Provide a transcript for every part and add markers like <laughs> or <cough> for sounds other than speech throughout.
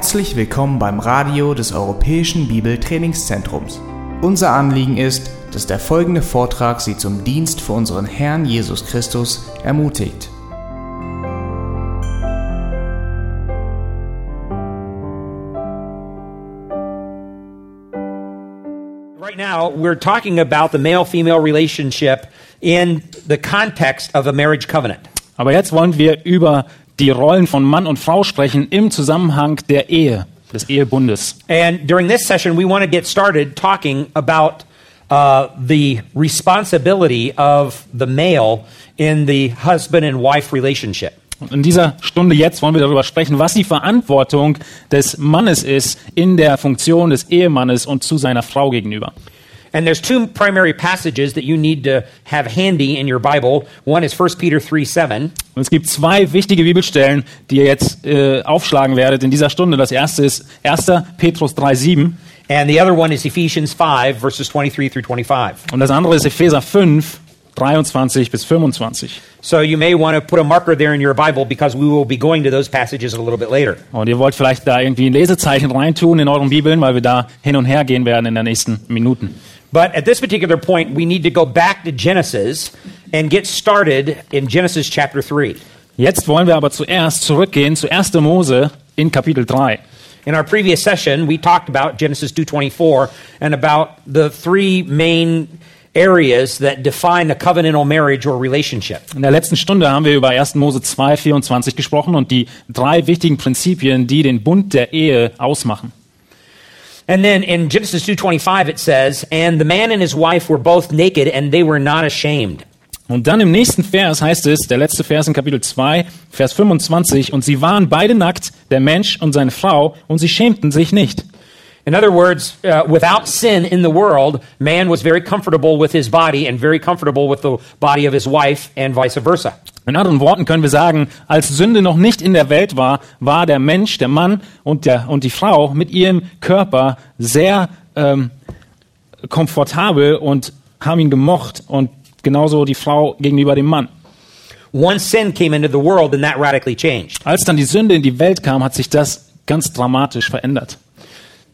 Herzlich willkommen beim Radio des Europäischen Bibeltrainingszentrums. Unser Anliegen ist, dass der folgende Vortrag Sie zum Dienst für unseren Herrn Jesus Christus ermutigt. Right now, we're talking about the male female relationship in the context of a marriage covenant. Aber jetzt wollen wir über die Rollen von Mann und Frau sprechen im Zusammenhang der Ehe, des Ehebundes. And during this session, we want to get started talking about uh, the responsibility of the male in the husband and wife relationship. Und in dieser Stunde jetzt wollen wir darüber sprechen, was die Verantwortung des Mannes ist in der Funktion des Ehemannes und zu seiner Frau gegenüber. And there's two primary passages that you need to have handy in your Bible. One is 1 Peter 3 7. Und es gibt zwei wichtige Bibelstellen, die ihr jetzt äh, aufschlagen werdet in dieser Stunde. Das erste ist 1. Petrus 3,7 And the other one is Ephesians 5, verses 23 through 25. und das andere ist Epheser 5, 23 bis 25. So you may want to put a marker there in your Bible because we will be going to those passages a little bit later. Und ihr wollt vielleicht da irgendwie ein Lesezeichen reintun in euren Bibeln, weil wir da hin und her gehen werden in den nächsten Minuten. But at this particular point, we need to go back to Genesis and get started in Genesis chapter 3. Jetzt wollen wir aber zuerst zurückgehen zu 1. Mose in Kapitel 3. In our previous session, we talked about Genesis 2:24 and about the three main areas that define a covenantal marriage or relationship. In der letzten Stunde haben wir über 1. Mose 2, 24 gesprochen und die drei wichtigen Prinzipien, die den Bund der Ehe ausmachen. And then in Genesis 2:25 it says, "And the man and his wife were both naked and they were not ashamed." Und dann im nächsten Vers heißt es, der letzte Vers in Kapitel 2, Vers 25, und sie waren beide nackt, der Mensch und seine Frau, und sie schämten sich nicht. In other words, uh, without sin in the world, man was very comfortable with his body and very comfortable with the body of his wife and vice versa. In anderen Worten können wir sagen, als Sünde noch nicht in der Welt war, war der Mensch, der Mann und, der, und die Frau mit ihrem Körper sehr ähm, komfortabel und haben ihn gemocht und genauso die Frau gegenüber dem Mann. Once sin came into the world, and that radically changed. Als dann die Sünde in die Welt kam, hat sich das ganz dramatisch verändert.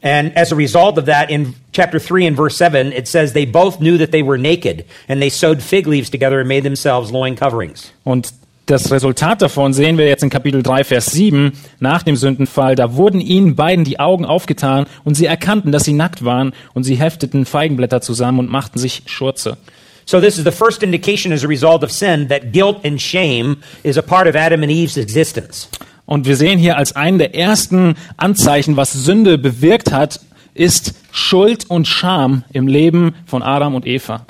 And as a result of that, in chapter 3 and verse 7, it says they both knew that they were naked, and they sewed fig leaves together and made themselves loin coverings. Und das Resultat davon sehen wir jetzt in Kapitel 3, Vers 7 nach dem Sündenfall. Da wurden ihnen beiden die Augen aufgetan und sie erkannten, dass sie nackt waren und sie hefteten Feigenblätter zusammen und machten sich Schurze. So, this is the first indication as a result of sin that guilt and shame is a part of Adam and Eve's existence. Und wir sehen hier als einen der ersten Anzeichen, was Sünde bewirkt hat, ist Schuld und Scham im Leben von Adam und Eva.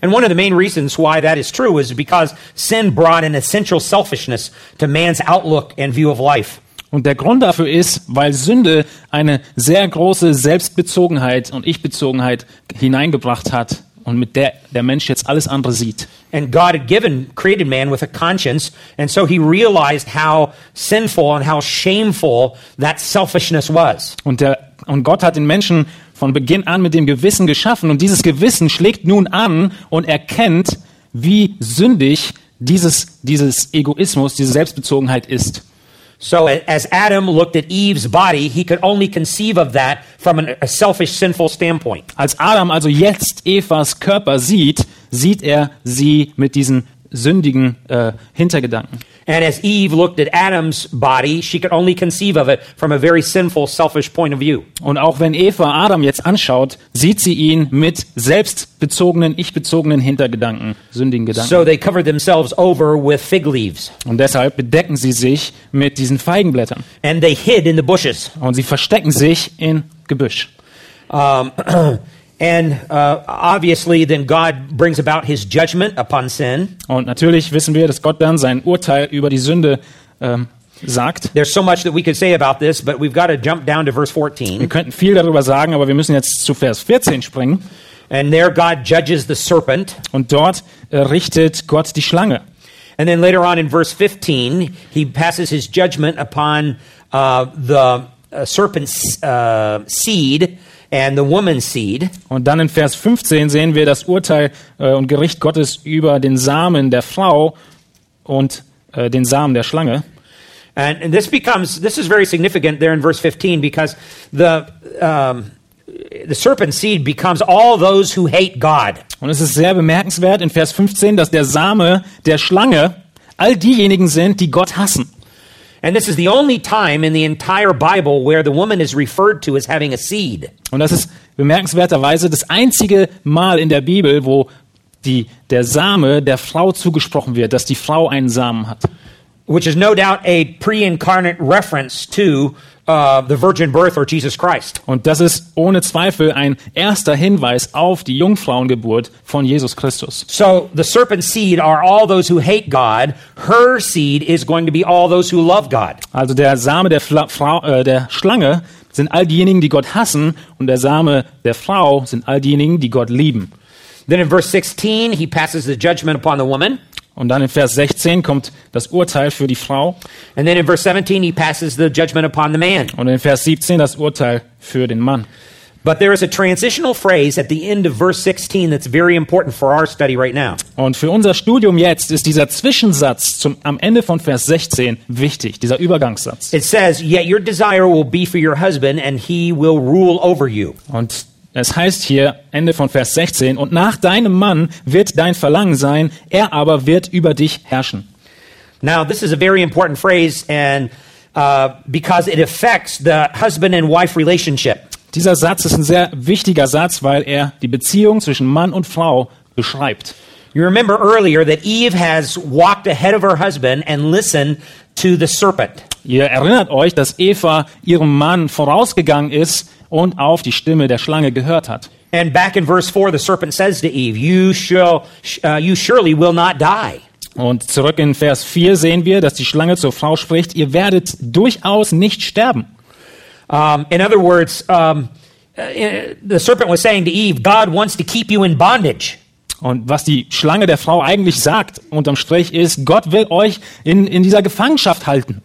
And one of the main reasons why that is true is because sin brought an essential selfishness to man's outlook and view of life. Und der Grund dafür ist, weil Sünde eine sehr große Selbstbezogenheit und Ich-Bezogenheit hineingebracht hat und mit der der Mensch jetzt alles andere sieht. And God had given, created man with a conscience, and so he realized how sinful and how shameful that selfishness was. Und, der, und Gott hat den Menschen von Beginn an mit dem Gewissen geschaffen und dieses Gewissen schlägt nun an und erkennt, wie sündig dieses, dieses Egoismus, diese Selbstbezogenheit ist. So as Adam looked at Eve's body, he could only conceive of that from a selfish, sinful standpoint. Als Adam also jetzt Evas Körper sieht, sieht er sie mit diesen sündigen äh, Hintergedanken. And as Eve looked at Adam's body, she could only conceive of it from a very sinful, selfish point of view. Und auch wenn Eva Adam jetzt anschaut, sieht sie ihn mit selbstbezogenen, ich-bezogenen Hintergedanken, sündigen Gedanken. So they covered themselves over with fig leaves, Und deshalb bedecken sie sich mit diesen Feigenblättern. and they hid in the bushes. Und sie verstecken sich in Gebüsch. Um, <clears throat> and uh, obviously, then God brings about his judgment upon sin. Und natürlich wissen wir, dass Gott dann sein Urteil über die Sünde ähm, sagt. There's so much that we could say about this, but we've got to jump down to verse 14. Wir 14. könnten viel darüber sagen, aber wir müssen jetzt zu Vers 14 springen. And there, God judges the serpent. Und dort äh, richtet Gott die Schlange. And then later on in verse 15, he passes his judgment upon uh, the uh, serpent's uh, seed and the woman's seed. Und dann in Vers 15 sehen wir das Urteil äh, und Gericht Gottes über den Samen der Frau und äh, den Samen der Schlange. And, and this becomes this is very significant there in verse 15 because the um, the serpent seed becomes all those who hate God. Und es ist sehr bemerkenswert in Vers 15, dass der Same der Schlange all diejenigen sind, die Gott hassen. And this is the only time in the entire Bible where the woman is referred to as having a seed. Und das ist bemerkenswerterweise das einzige Mal in der Bibel, wo die, der Same der Frau zugesprochen wird, dass die Frau einen Samen hat. Which is no doubt a pre-incarnate reference to uh, the virgin birth or Jesus Christ. Und das ist ohne Zweifel ein erster Hinweis auf die Jungfrauengeburt von Jesus Christus. So the serpent's seed are all those who hate God. Her seed is going to be all those who love God. Also der Same der, Fla Frau, äh, der Schlange sind all diejenigen, die Gott hassen, und der Same der Frau sind all diejenigen, die Gott lieben. Then in verse 16, he passes the judgment upon the woman. Und dann in Vers 16 kommt das Urteil für die Frau And then in verse 17, he passes the judgment upon the man. und in Vers 17 das Urteil für den Mann. But there is a transitional phrase at the end of verse 16 that's very important for our study right now. Und für unser Studium jetzt ist dieser Zwischensatz zum, am Ende von Vers 16 wichtig, dieser Übergangssatz. It says, Yet your desire will be for your husband, and he will rule over you. Und es heißt hier, Ende von Vers 16, und nach deinem Mann wird dein Verlangen sein, er aber wird über dich herrschen. Now, this is a very important phrase, and uh, because it affects the husband and wife relationship. Dieser Satz ist ein sehr wichtiger Satz, weil er die Beziehung zwischen Mann und Frau beschreibt. You remember earlier that Eve has walked ahead of her husband and listened to the serpent. Ihr erinnert euch, dass Eva ihrem Mann vorausgegangen ist und auf die Stimme der Schlange gehört hat. And back in verse 4, the serpent says to Eve, You, shall, uh, you surely will not die. Und zurück in Vers 4 sehen wir, dass die Schlange zur Frau spricht, ihr werdet durchaus nicht sterben. Um, in other words, um, uh, the serpent was saying to Eve, God wants to keep you in bondage. Und was die Schlange der Frau eigentlich sagt, unterm Strich, ist, Gott will euch in, in dieser Gefangenschaft halten.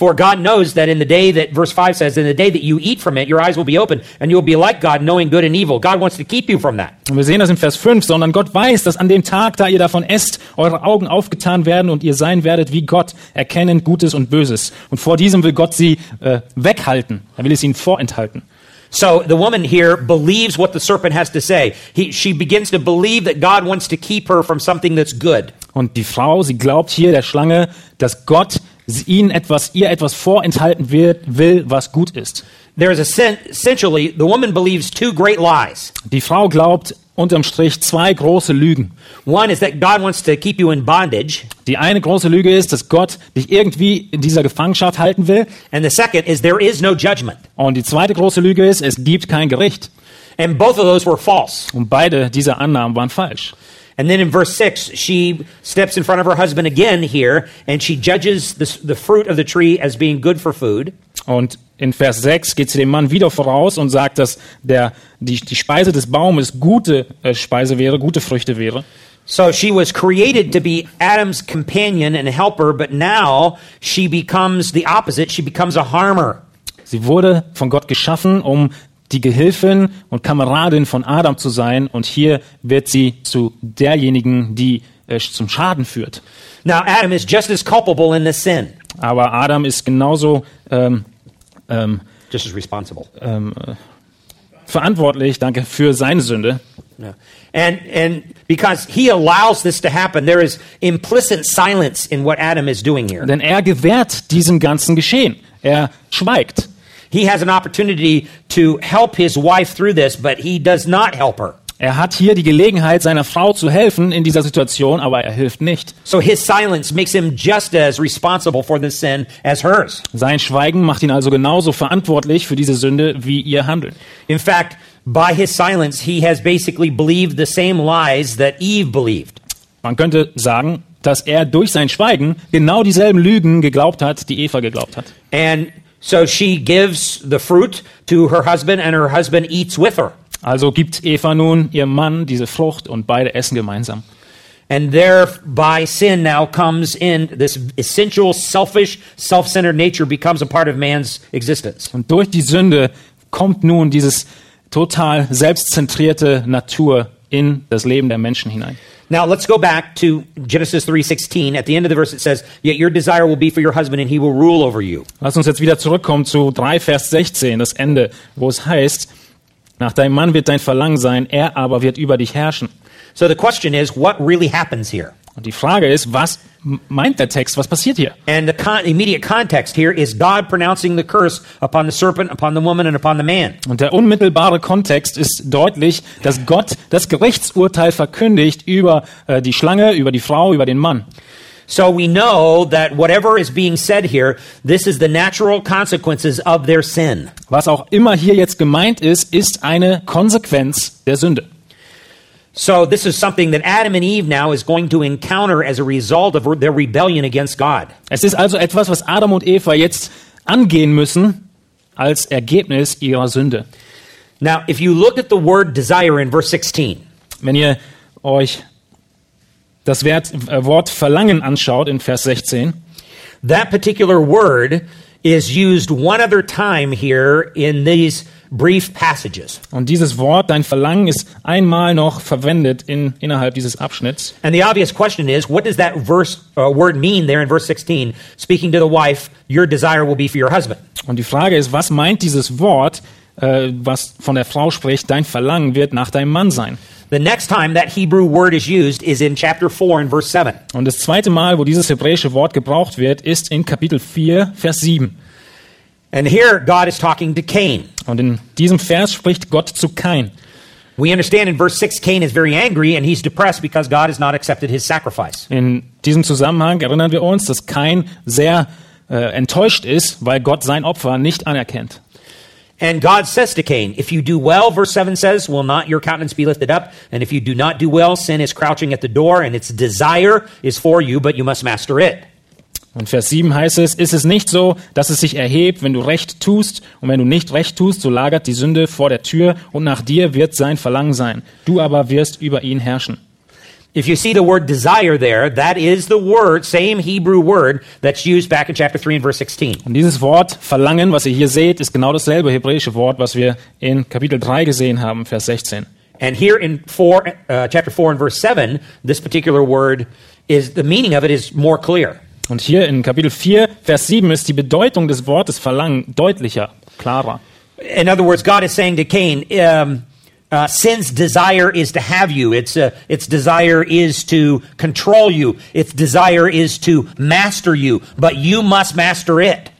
For God knows that in the day that, verse 5 says, in the day that you eat from it, your eyes will be open, and you'll be like God, knowing good and evil. God wants to keep you from that. Und wir sehen das in Vers 5, sondern Gott weiß, dass an dem Tag, da ihr davon esst, eure Augen aufgetan werden und ihr sein werdet wie Gott, erkennend Gutes und Böses. Und vor diesem will Gott sie äh, weghalten. Er will es ihnen vorenthalten. So the woman here believes what the serpent has to say. He, she begins to believe that God wants to keep her from something that's good. Und die Frau, sie glaubt hier der Schlange, dass Gott ihnen etwas, ihr etwas vorenthalten wird, will, was gut ist. There is essentially, the woman believes two great lies. Die Frau glaubt unterm Strich zwei große Lügen. One is that God wants to keep you in bondage, Die eine große Lüge ist, dass Gott dich irgendwie in dieser Gefangenschaft halten will. and the second is there is no judgment. Und die zweite große Lüge ist, es gibt kein Gericht. And both of those were false. Und beide dieser Annahmen waren falsch. And then in verse 6, she steps in front of her husband again here, and she judges the, the fruit of the tree as being good for food. Und in Vers 6 geht sie dem Mann wieder voraus und sagt, dass der, die, die Speise des Baumes gute äh, Speise wäre, gute Früchte wäre. So she was created to be Adam's companion and helper, but now she becomes the opposite. She becomes a harmer. Sie wurde von Gott geschaffen, um die Gehilfin und Kameradin von Adam zu sein. Und hier wird sie zu derjenigen, die äh, zum Schaden führt. Now, Adam is just as culpable in this sin, Aber Adam ist genauso ähm, ähm, just as responsible. verantwortlich, danke, für seine Sünde. No. And, and because he allows this to happen, there is implicit silence in what Adam is doing here. Denn er gewährt diesem ganzen Geschehen. Er schweigt. He has an opportunity to help his wife through this, but he does not help her. Er hat hier die Gelegenheit, seiner Frau zu helfen in dieser Situation, aber er hilft nicht. So his silence makes him just as responsible for this sin as hers. Sein Schweigen macht ihn also genauso verantwortlich für diese Sünde wie ihr Handeln. In fact, by his silence, he has basically believed the same lies that Eve believed. Man könnte sagen, dass er durch sein Schweigen genau dieselben Lügen geglaubt hat, die Eva geglaubt hat. And so she gives the fruit to her husband, and her husband eats with her. Also gibt Eva nun ihrem Mann diese Frucht und beide essen gemeinsam. And thereby sin now comes in. This essential, selfish, self centered nature becomes a part of man's existence. Und durch die Sünde kommt nun dieses total selbstzentrierte Natur in das Leben der Menschen hinein. Now let's go back to Genesis 3:16. At the end of the verse it says, "Yet your desire will be for your husband and he will rule over you." Lass uns jetzt wieder zurückkommen zu 3 Vers 16, das Ende, wo es heißt, nach deinem Mann wird dein Verlangen sein, er aber wird über dich herrschen. So the question is, what really happens here? Und die Frage ist, was meint der Text, was passiert hier? And the con- immediate context here is God pronouncing the curse upon the serpent, upon the woman, and upon the man. Und der unmittelbare Kontext ist deutlich, dass Gott das Gerichtsurteil verkündigt über äh, die Schlange, über die Frau, über den Mann. So we know that whatever is being said here, this is the natural consequences of their sin. Was auch immer hier jetzt gemeint ist, ist eine Konsequenz der Sünde. So this is something that Adam and Eve now is going to encounter as a result of their rebellion against God. Es ist also etwas, was Adam und Eva jetzt angehen müssen als Ergebnis ihrer Sünde. Now, if you look at the word desire in verse 16, Wenn ihr euch das äh, Wort Verlangen anschaut in Vers 16, that particular word is used one other time here in these brief passages. und dieses Wort, dein Verlangen, ist einmal noch verwendet in, innerhalb dieses Abschnitts. And the obvious question is, what does that verse uh, word mean there in verse 16? Speaking to the wife, your desire will be for your husband. Und die Frage ist, was meint dieses Wort, äh, was von der Frau spricht, dein Verlangen wird nach deinem Mann sein? The next time that Hebrew word is used is in chapter 4 and verse 7. Und das zweite Mal, wo dieses hebräische Wort gebraucht wird, ist in Kapitel 4, Vers 7. And here God is talking to Cain. Und in diesem Vers spricht Gott zu Kain. We understand in verse 6 Cain is very angry and he's depressed because God has not accepted his sacrifice. In diesem Zusammenhang erinnern wir uns, dass Kain sehr äh, enttäuscht ist, weil Gott sein Opfer nicht anerkennt. And God says to Cain, If you do well, verse 7 says, will not your countenance be lifted up? And if you do not do well, sin is crouching at the door, and its desire is for you, but you must master it. Und Vers 7 heißt es, ist es nicht so, dass es sich erhebt, wenn du recht tust, und wenn du nicht recht tust, so lagert die Sünde vor der Tür, und nach dir wird sein Verlangen sein. Du aber wirst über ihn herrschen. If you see the word desire there, that is the word, same Hebrew word, that's used back in chapter 3 and verse 16. Und dieses Wort Verlangen, was ihr hier seht, ist genau dasselbe hebräische Wort, was wir in Kapitel 3 gesehen haben, Vers 16. And here in four, uh, chapter 4 and verse 7, this particular word is, the meaning of it is more clear. Und hier in Kapitel 4, Vers 7 ist die Bedeutung des Wortes Verlangen deutlicher, klarer. In other words, God is saying to Cain, um, uh, sin's desire is to have you. Its, uh, its desire is to control you. Its desire is to master you. But you must master it.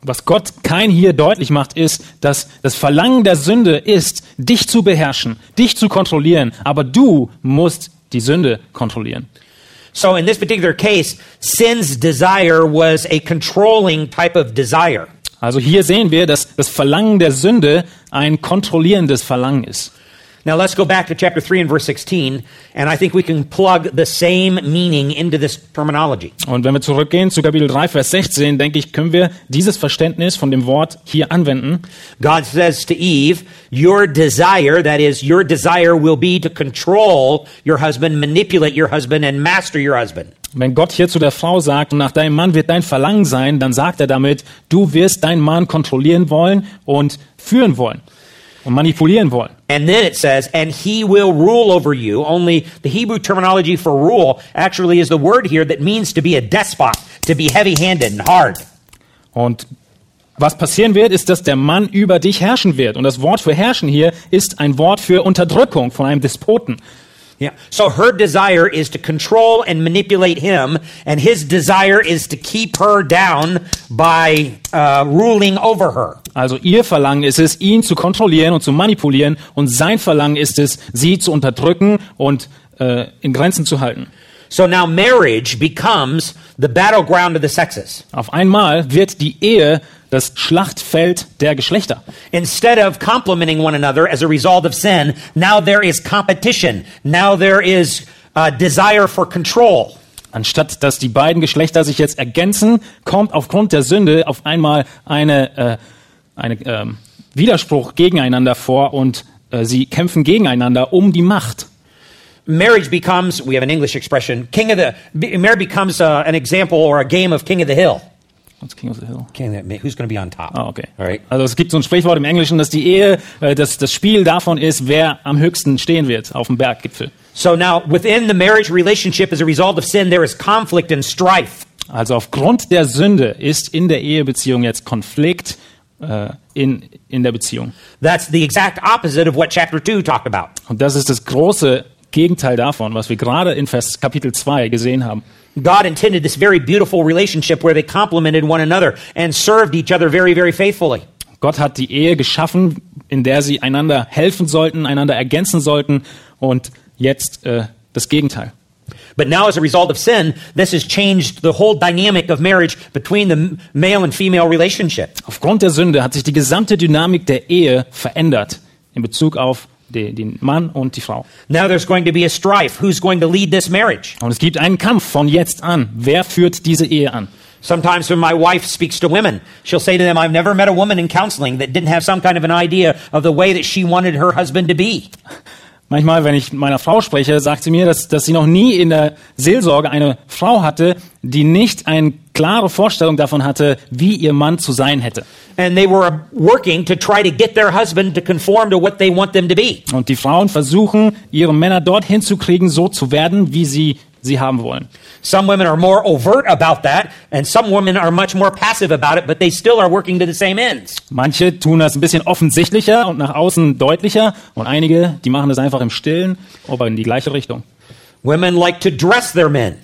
Was Gott kein hier deutlich macht, ist, dass das Verlangen der Sünde ist, dich zu beherrschen, dich zu kontrollieren, aber du musst die Sünde kontrollieren. So in this particular case, sin's desire was a controlling type of desire. Also hier sehen wir, dass das Verlangen der Sünde ein kontrollierendes Verlangen ist. Now let's go back to chapter 3 and verse 16, and I think we can plug the same meaning into this terminology. Und wenn wir zurückgehen zu Kapitel 3, Vers 16, denke ich, können wir dieses Verständnis von dem Wort hier anwenden. God says to Eve, Your desire, that is, your desire will be to control your husband, manipulate your husband, and master your husband. Wenn Gott hier zu der Frau sagt, nach deinem Mann wird dein Verlangen sein, dann sagt er damit, du wirst deinen Mann kontrollieren wollen und führen wollen und manipulieren wollen. And then it says, And he will rule over you. Only the Hebrew terminology for rule actually is the word here that means to be a despot, to be heavy handed and hard. Und was passieren wird, ist, dass der Mann über dich herrschen wird. Und das Wort für herrschen hier ist ein Wort für Unterdrückung von einem Despoten. Yeah. So her desire is to control and manipulate him, and his desire is to keep her down by uh, ruling over her. Also ihr Verlangen ist es, ihn zu kontrollieren und zu manipulieren. Und sein Verlangen ist es, sie zu unterdrücken und äh, in Grenzen zu halten. So now marriage becomes the battleground of the sexes. Auf einmal wird die Ehe das Schlachtfeld der Geschlechter. Instead of complementing one another as a result of sin, now there is competition. Now there is uh, desire for control. Anstatt dass die beiden Geschlechter sich jetzt ergänzen, kommt aufgrund der Sünde auf einmal eine, äh, eine ähm, Widerspruch gegeneinander vor und äh, sie kämpfen gegeneinander um die Macht. Marriage becomes, we have an English expression, king of the, marriage becomes uh, an example or a game of king of the hill. What's king of the hill? King, who's going to be on top? Ah, okay. All right. Also es gibt so ein Sprichwort im Englischen, dass die Ehe, äh, dass das Spiel davon ist, wer am höchsten stehen wird auf dem Berggipfel. So now, within the marriage relationship, as a result of sin, there is conflict and strife. Also aufgrund der Sünde ist in der Ehebeziehung jetzt Konflikt äh, in, in der Beziehung. That's the exact opposite of what chapter 2 talked about. Und das ist das große Gegenteil davon, was wir gerade in Vers Kapitel 2 gesehen haben. God intended this very beautiful relationship where they complemented one another and served each other very, very faithfully. Gott hat die Ehe geschaffen, in der sie einander helfen sollten, einander ergänzen sollten und jetzt äh, das Gegenteil. But now, as a result of sin, this has changed the whole dynamic of marriage between the male and female relationship. Aufgrund der Sünde hat sich die gesamte Dynamik der Ehe verändert in Bezug auf den Mann und die Frau. Now there's going to be a strife. Who's going to lead this marriage? Und es gibt einen Kampf von jetzt an. Wer führt diese Ehe an? Sometimes when my wife speaks to women, she'll say to them, I've never met a woman in counseling that didn't have some kind of an idea of the way that she wanted her husband to be. <laughs> Manchmal, wenn ich mit meiner Frau spreche, sagt sie mir, dass, dass sie noch nie in der Seelsorge eine Frau hatte, die nicht eine klare Vorstellung davon hatte, wie ihr Mann zu sein hätte. And they were working to try to get their husband to conform to what they want them to be. Und die Frauen versuchen, ihre Männer dorthin zu kriegen, so zu werden, wie sie sie haben wollen. Some women are more overt about that, and some women are much more passive about it, but they still are working to the same ends. Manche tun das ein bisschen offensichtlicher und nach außen deutlicher und einige, die machen das einfach im Stillen, aber in die gleiche Richtung. Women like to dress their men.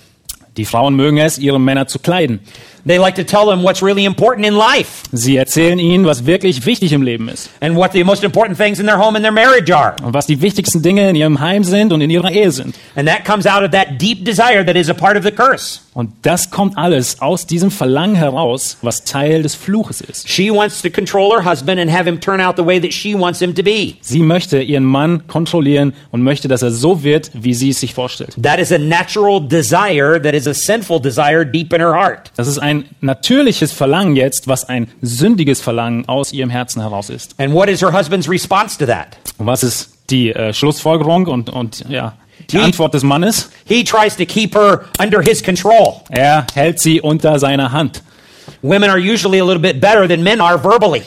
Die Frauen mögen es, ihre Männer zu kleiden. They like to tell them what's really important in life Sie erzählen ihnen, was wirklich wichtig im Leben ist and what the most important things in their home and their marriage are. und was die wichtigsten Dinge in ihrem Heim sind und in ihrer Ehe sind. And that comes out of that deep desire that is a part of the curse. Und das kommt alles aus diesem Verlangen heraus, was Teil des Fluches ist. She wants to control her husband and have him turn out the way that she wants him to be. Sie möchte ihren Mann kontrollieren und möchte, dass er so wird, wie sie es sich vorstellt. That is a natural desire that is a sinful desire deep in her heart. Das ist ein natürliches Verlangen jetzt, was ein sündiges Verlangen aus ihrem Herzen heraus ist. And what is her husband's response to that? Und was ist die äh, Schlussfolgerung und, und ja, die Die- Antwort des Mannes? He tries to keep her under his control. Er hält sie unter seiner Hand. Women are usually a little bit better than men are verbally.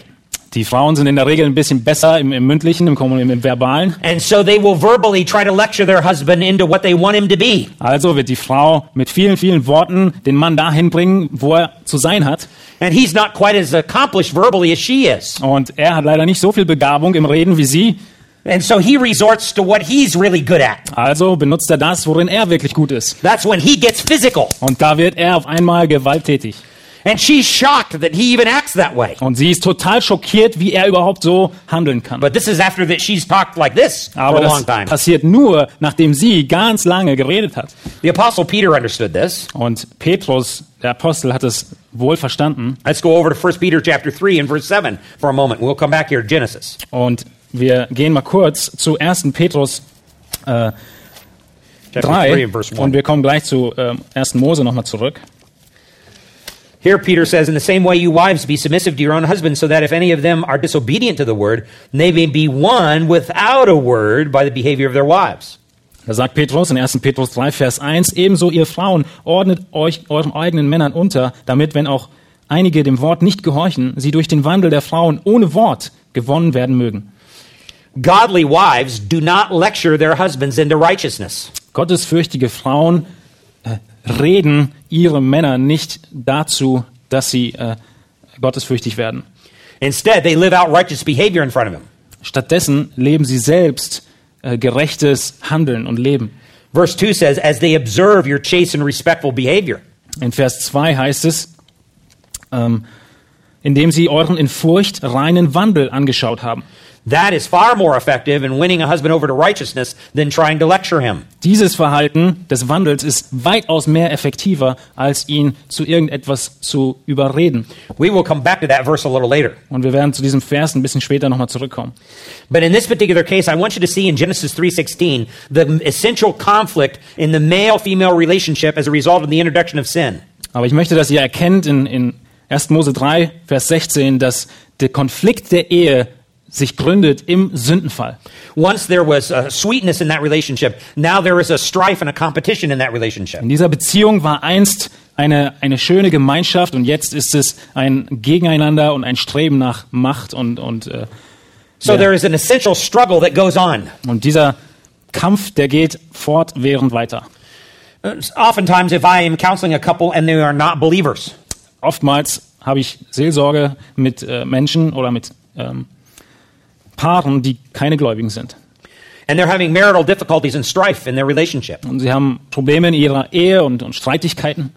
Die Frauen sind in der Regel ein bisschen besser im, im mündlichen, im, im, im verbalen. And so they will verbally try to lecture their husband into what they want him to be. Also wird die Frau mit vielen, vielen Worten den Mann dahin bringen, wo er zu sein hat. And he's not quite as accomplished verbally as she is. Und er hat leider nicht so viel Begabung im Reden wie sie. And so he resorts to what he's really good at. Also benutzt er das, worin er wirklich gut ist. That's when he gets physical. Und da wird er auf einmal gewalttätig. And she's shocked that he even acts that way. Und sie ist total schockiert, wie er überhaupt so handeln kann. But this is after that she's talked like this for Aber a long das time. passiert nur, nachdem sie ganz lange geredet hat. The apostle Peter understood this. Und Petrus, der Apostel, hat es wohl verstanden. Let's go over to 1 Peter chapter 3 and verse 7 for a moment. We'll come back here to Genesis. Und wir gehen mal kurz zu 1. Petrus äh, Chapter 3 3 and verse 1. und wir kommen gleich zu ähm, 1. Mose nochmal zurück. Here, Peter says, In the same way, you wives, be submissive to your own husbands, so that if any of them are disobedient to the word, they may be won without a word by the behavior of their wives. Da sagt Petrus in 1. Petrus 3, Vers 1, ebenso ihr Frauen ordnet euch euren eigenen Männern unter, damit, wenn auch einige dem Wort nicht gehorchen, sie durch den Wandel der Frauen ohne Wort gewonnen werden mögen. Godly wives do not lecture their husbands into righteousness. Gottesfürchtige Frauen reden ihre Männer nicht dazu, dass sie äh, gottesfürchtig werden. Instead, they live out righteous behavior in front of him. Stattdessen leben sie selbst äh, gerechtes Handeln und Leben. Verse 2 says, As they observe your chaste and respectful behavior. In Vers 2 heißt es, ähm, indem sie euren in Furcht reinen Wandel angeschaut haben. That is far more effective in winning a husband over to righteousness than trying to lecture him. Dieses Verhalten des Wandels ist weitaus mehr effektiver, als ihn zu irgendetwas zu überreden. We will come back to that verse a little later. Und wir werden zu diesem Vers ein bisschen später nochmal zurückkommen. But in this particular case, I want you to see in Genesis 3:16 the essential conflict in the male-female relationship as a result of the introduction of sin. Aber ich möchte, dass ihr erkennt in, in 1. Mose 3, Vers 16, dass der Konflikt der Ehe sich gründet im Sündenfall. Once there was a sweetness in that relationship, now there is a strife and a competition in that relationship. In dieser Beziehung war einst eine, eine schöne Gemeinschaft und jetzt ist es ein Gegeneinander und ein Streben nach Macht und, und, äh, So there is an essential struggle that goes on. und dieser Kampf, der geht fortwährend weiter. Uh, Oftentimes, if I am counseling a couple and they are not believers, Oftmals habe ich Seelsorge mit äh, Menschen oder mit ähm, Paaren, die keine Gläubigen sind. and they're having marital difficulties and strife in their relationship, Und sie haben Probleme in ihrer Ehe und, und Streitigkeiten.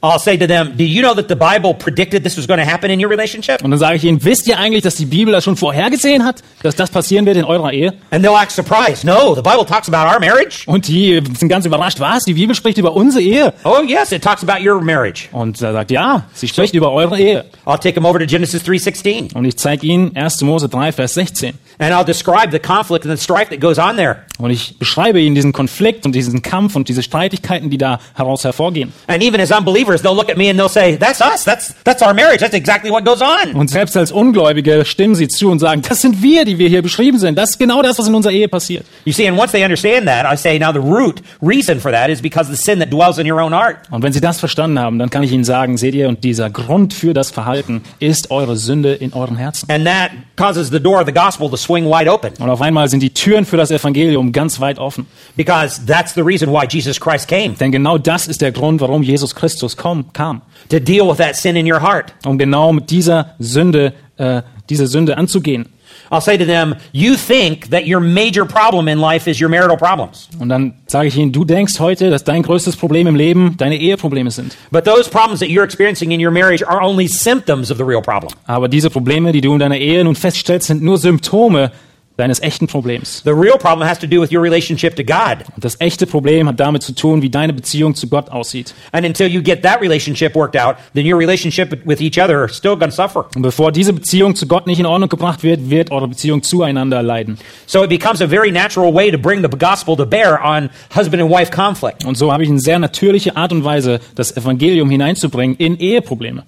I'll say to them, Do you know that the Bible predicted this was going to happen in your relationship? Und dann sage ich ihnen, wisst ihr eigentlich, dass die Bibel das schon vorhergesehen hat, dass das passieren wird in eurer Ehe? And they'll act surprised. No, the Bible talks about our marriage. Und die sind ganz überrascht, was? Die Bibel spricht über unsere Ehe. Oh, yes, it talks about your marriage. Und er sagt, ja, sie spricht über eure Ehe. I'll take them over to Genesis 3:16, Und ich zeige ihnen 1. Mose 3, Vers 16. and I'll describe the conflict and the strife that goes on there. Und ich beschreibe ihnen diesen Konflikt und diesen Kampf und diese Streitigkeiten, die da heraus hervorgehen. And even as unbelievers, they'll look at me and they'll say, "That's us. That's that's our marriage. That's exactly what goes on." Und selbst als Ungläubige stimmen sie zu und sagen, das sind wir, die wir hier beschrieben sind. Das ist genau das, was in unserer Ehe passiert. You see, and once they understand that, I say, now the root reason for that is because the sin that dwells in your own heart. Und wenn sie das verstanden haben, dann kann ich ihnen sagen, seht ihr, und dieser Grund für das Verhalten ist eure Sünde in euren Herzen. And that causes the door of the gospel to swing wide open Und auf einmal sind die Türen für das Evangelium ganz weit offen. because that's the reason why Jesus Christ came Denn genau das ist der Grund, warum Jesus Christus komm, kam. to deal with that sin in your heart. Um genau mit dieser Sünde, äh, diese Sünde anzugehen. I'll say to them, you think that your major problem in life is your marital problems. Und dann sage ich ihnen, du denkst heute, dass dein größtes Problem im Leben deine Eheprobleme sind. But those problems that you're experiencing in your marriage are only symptoms of the real problem. Aber diese Probleme, die du in deiner Ehe nun feststellst, sind nur Symptome deines echten Problems. The real problem has to do with your relationship to God. Und das echte Problem hat damit zu tun, wie deine Beziehung zu Gott aussieht. And until you get that relationship worked out, then your relationship with each other are still going to suffer. Und bevor diese Beziehung zu Gott nicht in Ordnung gebracht wird, wird eure Beziehung zueinander leiden. So it becomes a very natural way to bring the gospel to bear on husband and wife conflict. Und so habe ich eine sehr natürliche Art und Weise, das Evangelium hineinzubringen in Eheprobleme.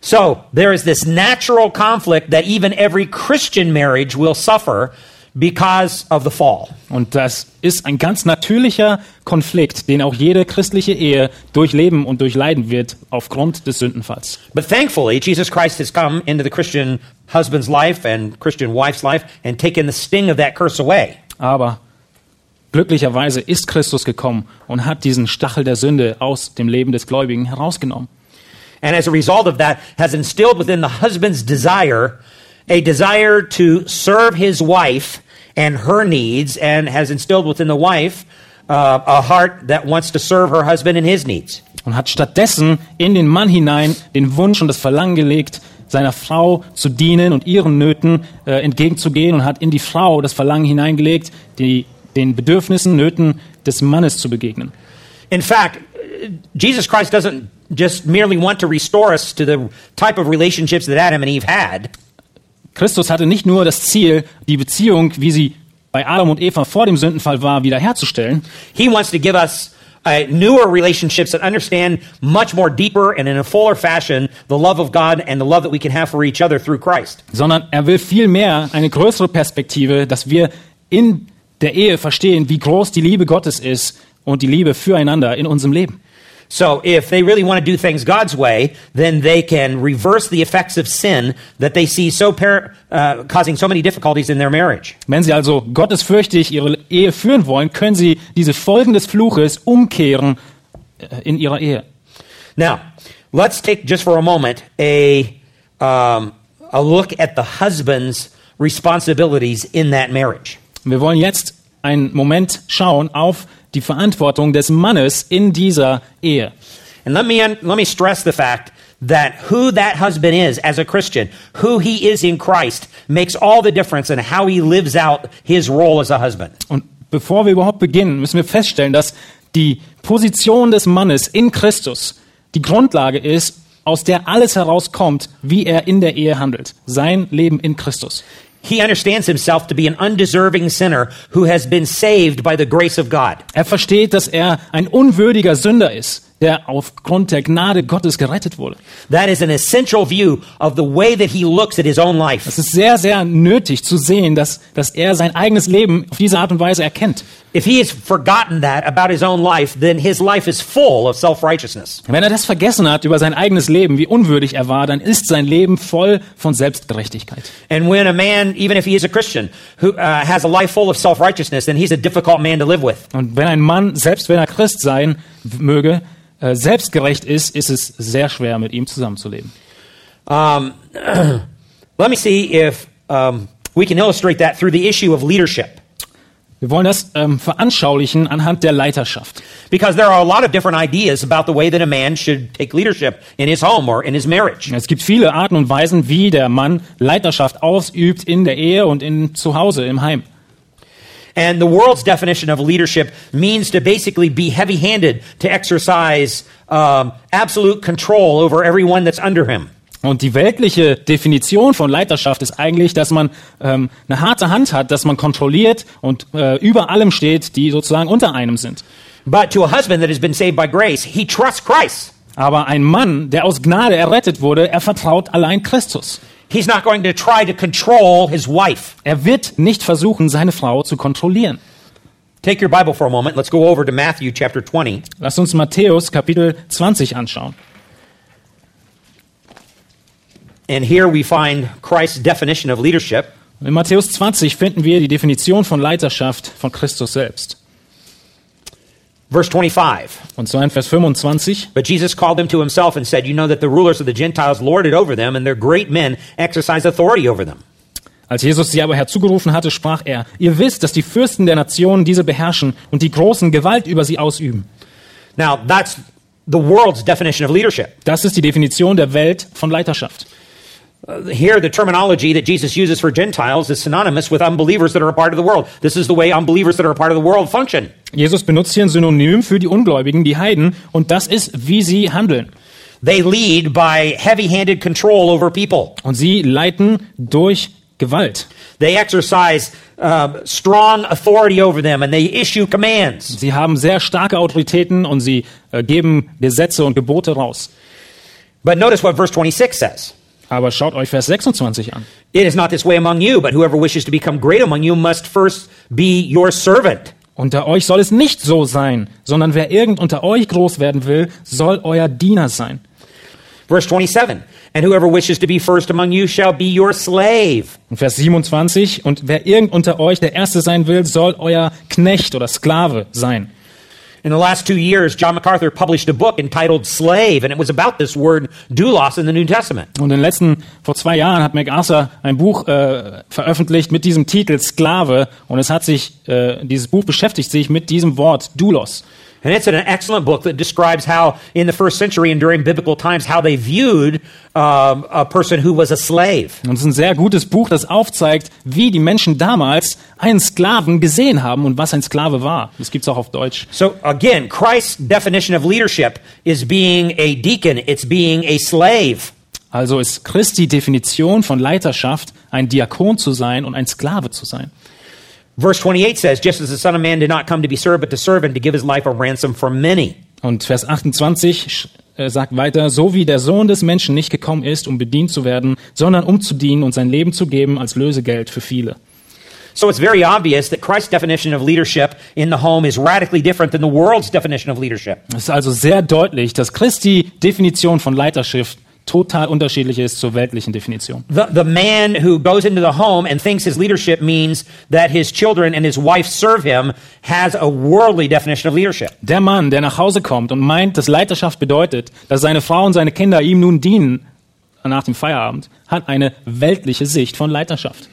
So there is this natural conflict that even every Christian marriage will suffer because of the fall. Und das ist ein ganz natürlicher Konflikt, den auch jede christliche Ehe durchleben und durchleiden wird aufgrund des Sündenfalls. But thankfully, Jesus Christ has come into the Christian husband's life and Christian wife's life and taken the sting of that curse away. Aber glücklicherweise ist Christus gekommen und hat diesen Stachel der Sünde aus dem Leben des Gläubigen herausgenommen. And as a result of that, has instilled within the husband's desire a desire to serve his wife and her needs, and has instilled within the wife uh, a heart that wants to serve her husband and his needs. Und hat stattdessen in den Mann hinein den Wunsch und das Verlangen gelegt, seiner Frau zu dienen und ihren Nöten äh, entgegenzugehen und hat in die Frau das Verlangen hineingelegt, die, den Bedürfnissen, Nöten des Mannes zu begegnen. In fact, Jesus Christ doesn't just merely want to restore us to the type of relationships that Adam and Eve had. Christus hatte nicht nur das Ziel, die Beziehung, wie sie bei Adam und Eva vor dem Sündenfall war, wiederherzustellen, He wants to give us uh, newer relationships that understand much more deeper and in a fuller fashion the love of God and the love that we can have for each other through Christ. sondern er will vielmehr eine größere Perspektive, dass wir in der Ehe verstehen, wie groß die Liebe Gottes ist und die Liebe füreinander in unserem Leben. So, if they really want to do things God's way, then they can reverse the effects of sin that they see so par- uh, causing so many difficulties in their marriage. Wenn Sie also gottesfürchtig Ihre Ehe führen wollen, können Sie diese Folgen des Fluches umkehren äh, in Ihrer Ehe. Now, let's take just for a moment a, um, a look at the husband's responsibilities in that marriage. Wir wollen jetzt einen Moment schauen auf die Verantwortung des Mannes in dieser Ehe. And let me, let me stress the fact that who that husband is as a Christian, who he is in Christ, makes all the difference in how he lives out his role as a husband. Und bevor wir überhaupt beginnen, müssen wir feststellen, dass die Position des Mannes in Christus die Grundlage ist, aus der alles herauskommt, wie er in der Ehe handelt. Sein Leben in Christus. He understands himself to be an undeserving sinner who has been saved by the grace of God. Er versteht, dass er ein unwürdiger Sünder ist, der aufgrund der Gnade Gottes gerettet wurde. That is an essential view of the way that he looks at his own life. Es ist sehr, sehr nötig zu sehen, dass, dass er sein eigenes Leben auf diese Art und Weise erkennt. If he has forgotten that about his own life, then his life is full of self righteousness. Wenn er das vergessen hat über sein eigenes Leben, wie unwürdig er war, dann ist sein Leben voll von Selbstgerechtigkeit. And when a man, even if he is a Christian, who uh, has a life full of self righteousness, then he's a difficult man to live with. Und wenn ein Mann, selbst wenn er Christ sein möge, äh, selbstgerecht ist, ist es sehr schwer, mit ihm zusammenzuleben. Um, <clears throat> let me see if um, we can illustrate that through the issue of leadership. Wir wollen das ähm, veranschaulichen anhand der Leiterschaft. Because there are a lot of different ideas about the way that a man should take leadership in his home or in his marriage. Es gibt viele Arten und Weisen, wie der Mann Leiterschaft ausübt in der Ehe und in zu Hause im Heim. And the world's definition of leadership means to basically be heavy handed, to exercise um, absolute control over everyone that's under him. Und die weltliche Definition von Leiterschaft ist eigentlich, dass man ähm, eine harte Hand hat, dass man kontrolliert und äh, über allem steht, die sozusagen unter einem sind. But to a husband that has been saved by grace, he trusts Christ. Aber ein Mann, der aus Gnade errettet wurde, er vertraut allein Christus. He's not going to try to control his wife. Er wird nicht versuchen, seine Frau zu kontrollieren. Take your Bible for a moment. Let's go over to Matthew chapter 20. Lasst uns Matthäus Kapitel 20 anschauen. And here we find Christ's definition of leadership. In Matthäus 20 finden wir die Definition von Leiterschaft von Christus selbst. Verse 25. Und zwar in Vers 25. But Jesus called them to himself and said, You know that the rulers of the Gentiles lord it over them, and their great men exercise authority over them. Als Jesus sie aber herzugerufen hatte, sprach er, ihr wisst, dass die Fürsten der Nationen diese beherrschen und die Großen Gewalt über sie ausüben. Now, that's the world's definition of leadership. Das ist die Definition der Welt von Leiterschaft. Uh, here, the terminology that Jesus uses for Gentiles is synonymous with unbelievers that are a part of the world. This is the way unbelievers that are a part of the world function. Jesus benutzt hier ein Synonym für die Ungläubigen, die Heiden, und das ist, wie sie handeln. They lead by heavy handed control over people. Und sie leiten durch Gewalt. They exercise um, strong authority over them and they issue commands. Sie haben sehr starke Autoritäten und sie äh, geben Gesetze und Gebote raus. But notice what verse 26 says. Aber schaut euch Vers 26 an. It is not this way among you, but whoever wishes to become great among you must first be your servant. Unter euch soll es nicht so sein, sondern wer irgend unter euch groß werden will, soll euer Diener sein. Verse 27 And whoever wishes to be first among you shall be your slave. Und Vers 27, und wer irgend unter euch der Erste sein will, soll euer Knecht oder Sklave sein. In the last two years, John MacArthur published a book entitled Slave, and it was about this word doulos in the New Testament. Und in den letzten, vor zwei Jahren hat MacArthur ein Buch äh, veröffentlicht mit diesem Titel Sklave und es hat sich, äh, dieses Buch beschäftigt sich mit diesem Wort Doulos. And it's an excellent book that describes how, in the first century and during biblical times, how they viewed um, a person who was a slave. Und es ist ein sehr gutes Buch, das aufzeigt, wie die Menschen damals einen Sklaven gesehen haben und was ein Sklave war. Das gibt's auch auf Deutsch. So, again, Christ's definition of leadership is being a deacon, it's being a slave. Also ist Christi Definition von Leiterschaft, ein Diakon zu sein und ein Sklave zu sein. Verse 28 says, Just as the Son of Man did not come to be served, but to serve and to give his life a ransom for many. Und Vers 28 äh, sagt weiter, so wie der Sohn des Menschen nicht gekommen ist, um bedient zu werden, sondern um zu dienen und sein Leben zu geben als Lösegeld für viele. So it's very obvious that Christ's definition of leadership in the home is radically different than the world's definition of leadership. Es ist also sehr deutlich, dass Christi Definition von Leiterschaft total unterschiedlich ist zur weltlichen Definition. The, the man who goes into the home and thinks his leadership means that his children and his wife serve him has a worldly definition of leadership. Der Mann, der nach Hause kommt und meint, dass Leiterschaft bedeutet, dass seine Frau und seine Kinder ihm nun dienen nach dem Feierabend, hat eine weltliche Sicht von Leiterschaft.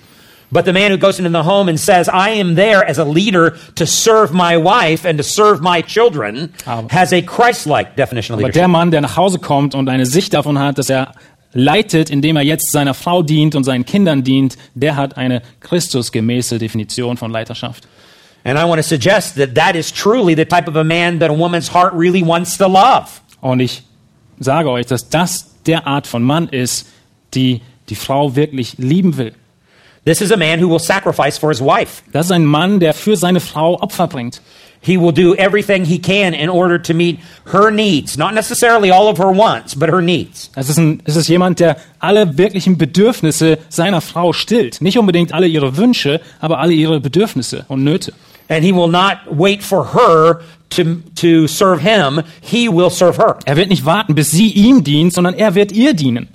But the man who goes into the home and says, I am there as a leader to serve my wife and to serve my children, Aber- has a Christ like definition of Aber leadership. der Mann, der nach Hause kommt und eine Sicht davon hat, dass er leitet, indem er jetzt seiner Frau dient und seinen Kindern dient, der hat eine Christusgemäße Definition von Leiterschaft. And I want to suggest that that is truly the type of a man that a woman's heart really wants to love. Und ich sage euch, dass das der Art von Mann ist, die die Frau wirklich lieben will. This is a man who will sacrifice for his wife. Das ist ein Mann, der für seine Frau Opfer bringt. He will do everything he can in order to meet her needs, not necessarily all of her wants, but her needs. Es ist, ein, es ist jemand, der alle wirklichen Bedürfnisse seiner Frau stillt. Nicht unbedingt alle ihre Wünsche, aber alle ihre Bedürfnisse und Nöte. And he will not wait for her to, to serve him, he will serve her. Er wird nicht warten, bis sie ihm dient, sondern er wird ihr dienen.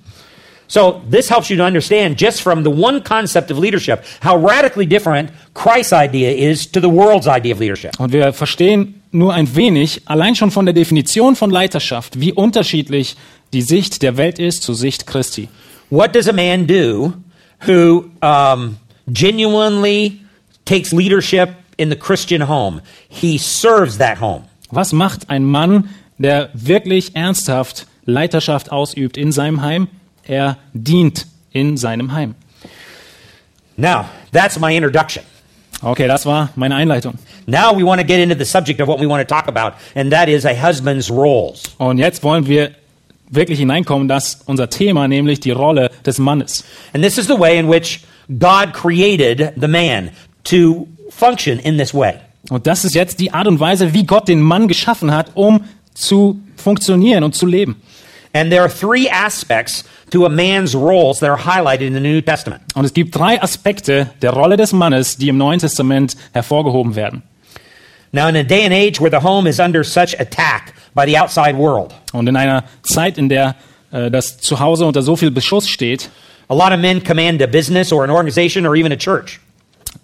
So this helps you to understand just from the one concept of leadership how radically different Christ's idea is to the world's idea of leadership. Und wir verstehen nur ein wenig, allein schon von der Definition von Leiterschaft, wie unterschiedlich die Sicht der Welt ist zur Sicht Christi. What does a man do who um, genuinely takes leadership in the Christian home? He serves that home. Was macht ein Mann, der wirklich ernsthaft Leiterschaft ausübt in seinem Heim? Er dient in seinem Heim. Now, that's my introduction. Okay, das war meine Einleitung. Now we want to get into the subject of what we want to talk about, and that is a husband's roles. Und jetzt wollen wir wirklich hineinkommen, dass unser Thema, nämlich die Rolle des Mannes. And this is the way in which God created the man to function in this way. Und das ist jetzt die Art und Weise, wie Gott den Mann geschaffen hat, um zu funktionieren und zu leben. And there are three aspects to a man's roles that are highlighted in the New Testament. Und es gibt drei Aspekte der Rolle des Mannes, die im Neuen Testament hervorgehoben werden. Now, in a day and age where the home is under such attack by the outside world, Und in einer Zeit, in der äh, das Zuhause unter so viel Beschuss steht, a lot of men command a business or an organization or even a church.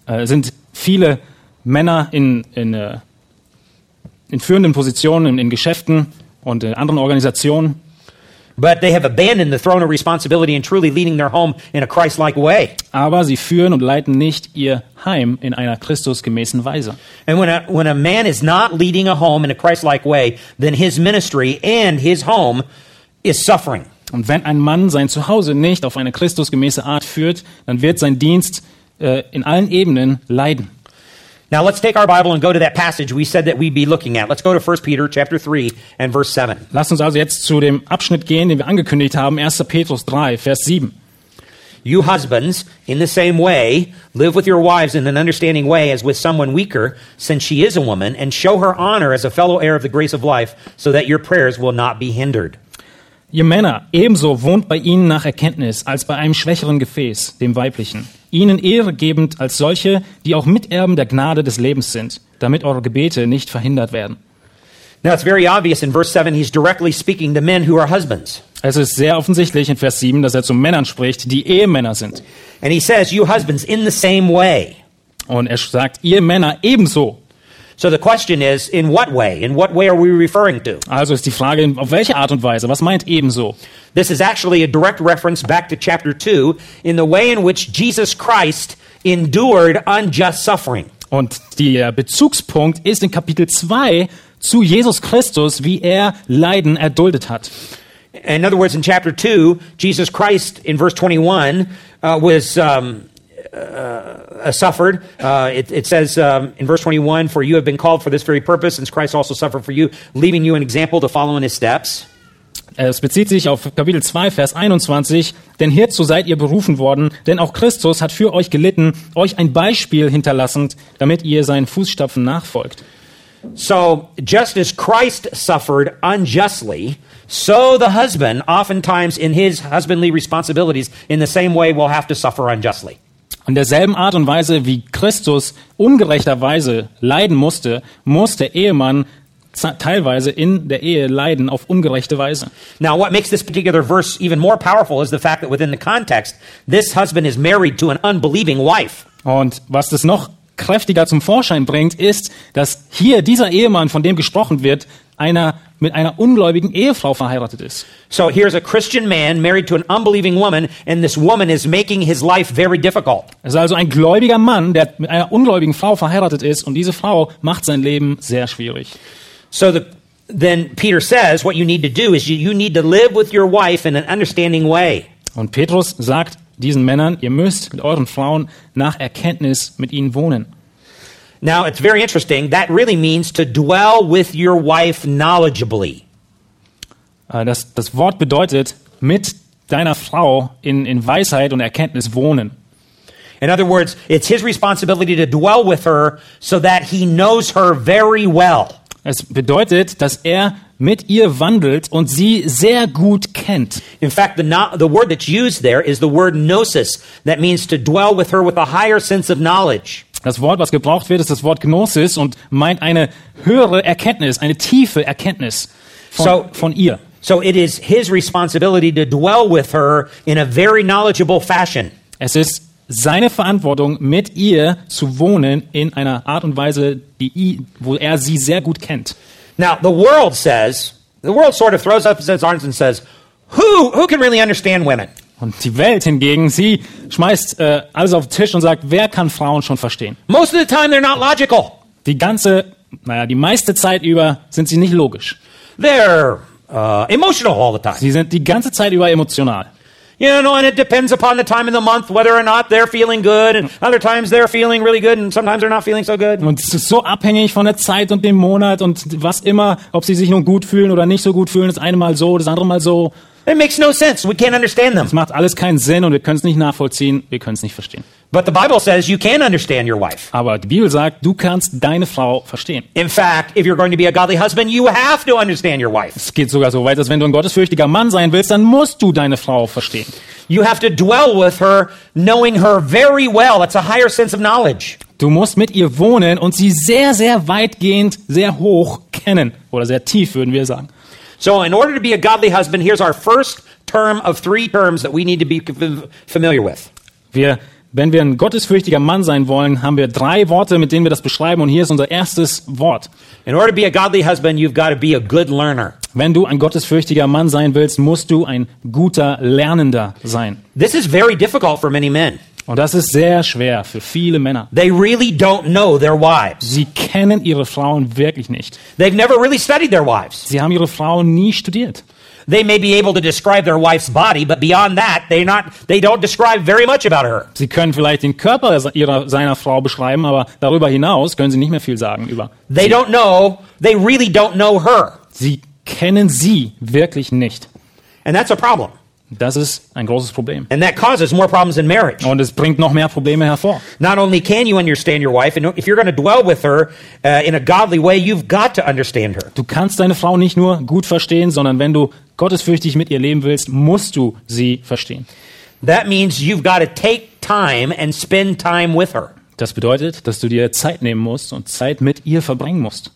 äh, sind viele Männer in, in, äh, in führenden Positionen, in, in Geschäften und in anderen Organisationen. But they have abandoned the throne of responsibility and truly leading their home in a Christ like way. Aber sie führen und leiten nicht ihr Heim in einer Christusgemäßen Weise. And when a, when a man is not leading a home in a Christ like way, then his ministry and his home is suffering. Und wenn ein Mann sein Zuhause nicht auf eine Christusgemäße Art führt, dann wird sein Dienst äh, in allen Ebenen leiden. Now let's take our Bible and go to that passage we said that we'd be looking at. Let's go to 1 Peter chapter 3 and verse 7. Lasst uns also jetzt zu dem Abschnitt gehen, den wir angekündigt haben, 1. Petrus 3, Vers 7. You husbands, in the same way, live with your wives in an understanding way as with someone weaker, since she is a woman, and show her honor as a fellow heir of the grace of life, so that your prayers will not be hindered. Ihr Männer, ebenso wohnt bei ihnen nach Erkenntnis als bei einem schwächeren Gefäß, dem weiblichen. Ihnen Ehre gebend als solche, die auch Miterben der Gnade des Lebens sind, damit eure Gebete nicht verhindert werden. Now it's very obvious in verse 7 he's directly speaking to men who are husbands. Es ist sehr offensichtlich in Vers 7, dass er zu Männern spricht, die Ehemänner sind. And he says, You husbands, in the same way. Und er sagt, ihr Männer ebenso. So the question is, in what way? In what way are we referring to? Also ist die Frage, auf welche Art und Weise? Was meint ebenso? This is actually a direct reference back to chapter 2 in the way in which Jesus Christ endured unjust suffering. Und der Bezugspunkt ist in Kapitel 2 zu Jesus Christus, wie er Leiden erduldet hat. In other words, in chapter 2, Jesus Christ, in verse 21, uh, was um, uh, suffered. Uh, it, it says um, in verse 21, For you have been called for this very purpose, since Christ also suffered for you, leaving you an example to follow in his steps. Es bezieht sich auf Kapitel 2, Vers 21. Denn hierzu seid ihr berufen worden, denn auch Christus hat für euch gelitten, euch ein Beispiel hinterlassend, damit ihr seinen Fußstapfen nachfolgt. So, just as Christ suffered unjustly, so the husband, oftentimes in his husbandly responsibilities, in the same way will have to suffer unjustly. In derselben Art und Weise, wie Christus ungerechterweise leiden musste, muss der Ehemann teilweise in der Ehe leiden auf ungerechte Weise. Now, what makes this particular verse even more powerful is the fact that within the context, this husband is married to an unbelieving wife. Und was das noch kräftiger zum Vorschein bringt, ist, dass hier dieser Ehemann, von dem gesprochen wird, einer mit einer ungläubigen Ehefrau verheiratet ist. So here's a Christian man married to an unbelieving woman, and this woman is making his life very difficult. Es ist also ein gläubiger Mann, der mit einer ungläubigen Frau verheiratet ist und diese Frau macht sein Leben sehr schwierig. So the, then Peter says, what you need to do is you, you need to live with your wife in an understanding way. Und Petrus sagt diesen Männern, ihr müsst mit euren Frauen nach Erkenntnis mit ihnen wohnen. Now, it's very interesting. That really means to dwell with your wife knowledgeably. Äh, Das, das Wort bedeutet, mit deiner Frau in, in Weisheit und Erkenntnis wohnen. In other words, it's his responsibility to dwell with her so that he knows her very well. Es bedeutet, dass er mit ihr wandelt und sie sehr gut kennt. In fact, the, no- the word that's used there is the word gnosis. That means to dwell with her with a higher sense of knowledge. Das Wort, was gebraucht wird, ist das Wort Gnosis und meint eine höhere Erkenntnis, eine tiefe Erkenntnis von, So- von ihr. So it is his responsibility to dwell with her in a very knowledgeable fashion. Es ist seine Verantwortung, mit ihr zu wohnen in einer Art und Weise, die, wo er sie sehr gut kennt. Now, the world says, the world sort of throws up its arms and says, who, who can really understand women? Und die Welt hingegen, sie schmeißt äh, alles auf den Tisch und sagt, wer kann Frauen schon verstehen? Most of the time, they're not logical. Die ganze, naja, die meiste Zeit über sind sie nicht logisch. They're uh, emotional all the time. Sie sind die ganze Zeit über emotional. You know, and it depends upon the time in the month whether or not they're feeling good, and other times they're feeling really good, and sometimes they're not feeling so good. Und es ist so abhängig von der Zeit und dem Monat und was immer, ob sie sich nun gut fühlen oder nicht so gut fühlen. Das eine Mal so, das andere Mal so. It makes no sense. We can't understand them. Es macht alles keinen Sinn und wir können es nicht nachvollziehen, wir können es nicht verstehen. But the Bible says you can understand your wife. Aber die Bibel sagt, du kannst deine Frau verstehen. In fact, if you're going to be a godly husband, you have to understand your wife. Es geht sogar so weit, dass wenn du ein gottesfürchtiger Mann sein willst, dann musst du deine Frau verstehen. You have to dwell with her, knowing her very well. That's a higher sense of knowledge. Du musst mit ihr wohnen und sie sehr, sehr weitgehend, sehr hoch kennen. Oder sehr tief, würden wir sagen. So, in order to be a godly husband, here's our first term of three terms that we need to be familiar with. Wir, wenn wir ein gottesfürchtiger Mann sein wollen, haben wir drei Worte, mit denen wir das beschreiben. Und hier ist unser erstes Wort. In order to be a godly husband, you've got to be a good learner. Wenn du ein gottesfürchtiger Mann sein willst, musst du ein guter Lernender sein. This is very difficult for many men. Und das ist sehr schwer für viele Männer. They really don't know their wives. Sie kennen ihre Frauen wirklich nicht. They've never really studied their wives. Sie haben ihre Frauen nie studiert. They may be able to describe their wife's body, but beyond that, they not they don't describe very much about her. Sie können vielleicht den Körper ihrer, seiner Frau beschreiben, aber darüber hinaus können sie nicht mehr viel sagen über. They don't know, they really don't know her. Sie kennen sie wirklich nicht. And that's a problem. Das ist ein großes Problem. And that causes more problems in marriage. Und es bringt noch mehr Probleme hervor. Not only can you understand your wife, and if you're going to dwell with her uh, in a godly way, you've got to understand her. Du kannst deine Frau nicht nur gut verstehen, sondern wenn du gottesfürchtig mit ihr leben willst, musst du sie verstehen. That means you've got to take time and spend time with her. Das bedeutet, dass du dir Zeit nehmen musst und Zeit mit ihr verbringen musst.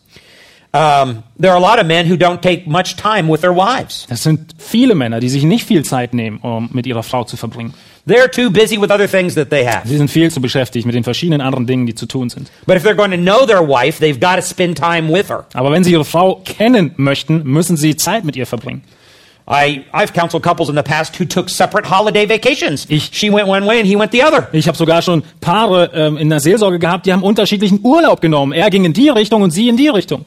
Um, there are a lot of men who don't take much time with their wives. Das sind viele Männer, die sich nicht viel Zeit nehmen, um mit ihrer Frau zu verbringen. They're too busy with other things that they have. Sie sind viel zu beschäftigt mit den verschiedenen anderen Dingen, die zu tun sind. But if they're going to know their wife, they've got to spend time with her. Aber wenn sie ihre Frau kennen möchten, müssen sie Zeit mit ihr verbringen. I, I've counseled couples in the past who took separate holiday vacations. Ich- she went one way and he went the other. Ich habe sogar schon Paare ähm, in der Seelsorge gehabt, die haben unterschiedlichen Urlaub genommen. Er ging in die Richtung und sie in die Richtung.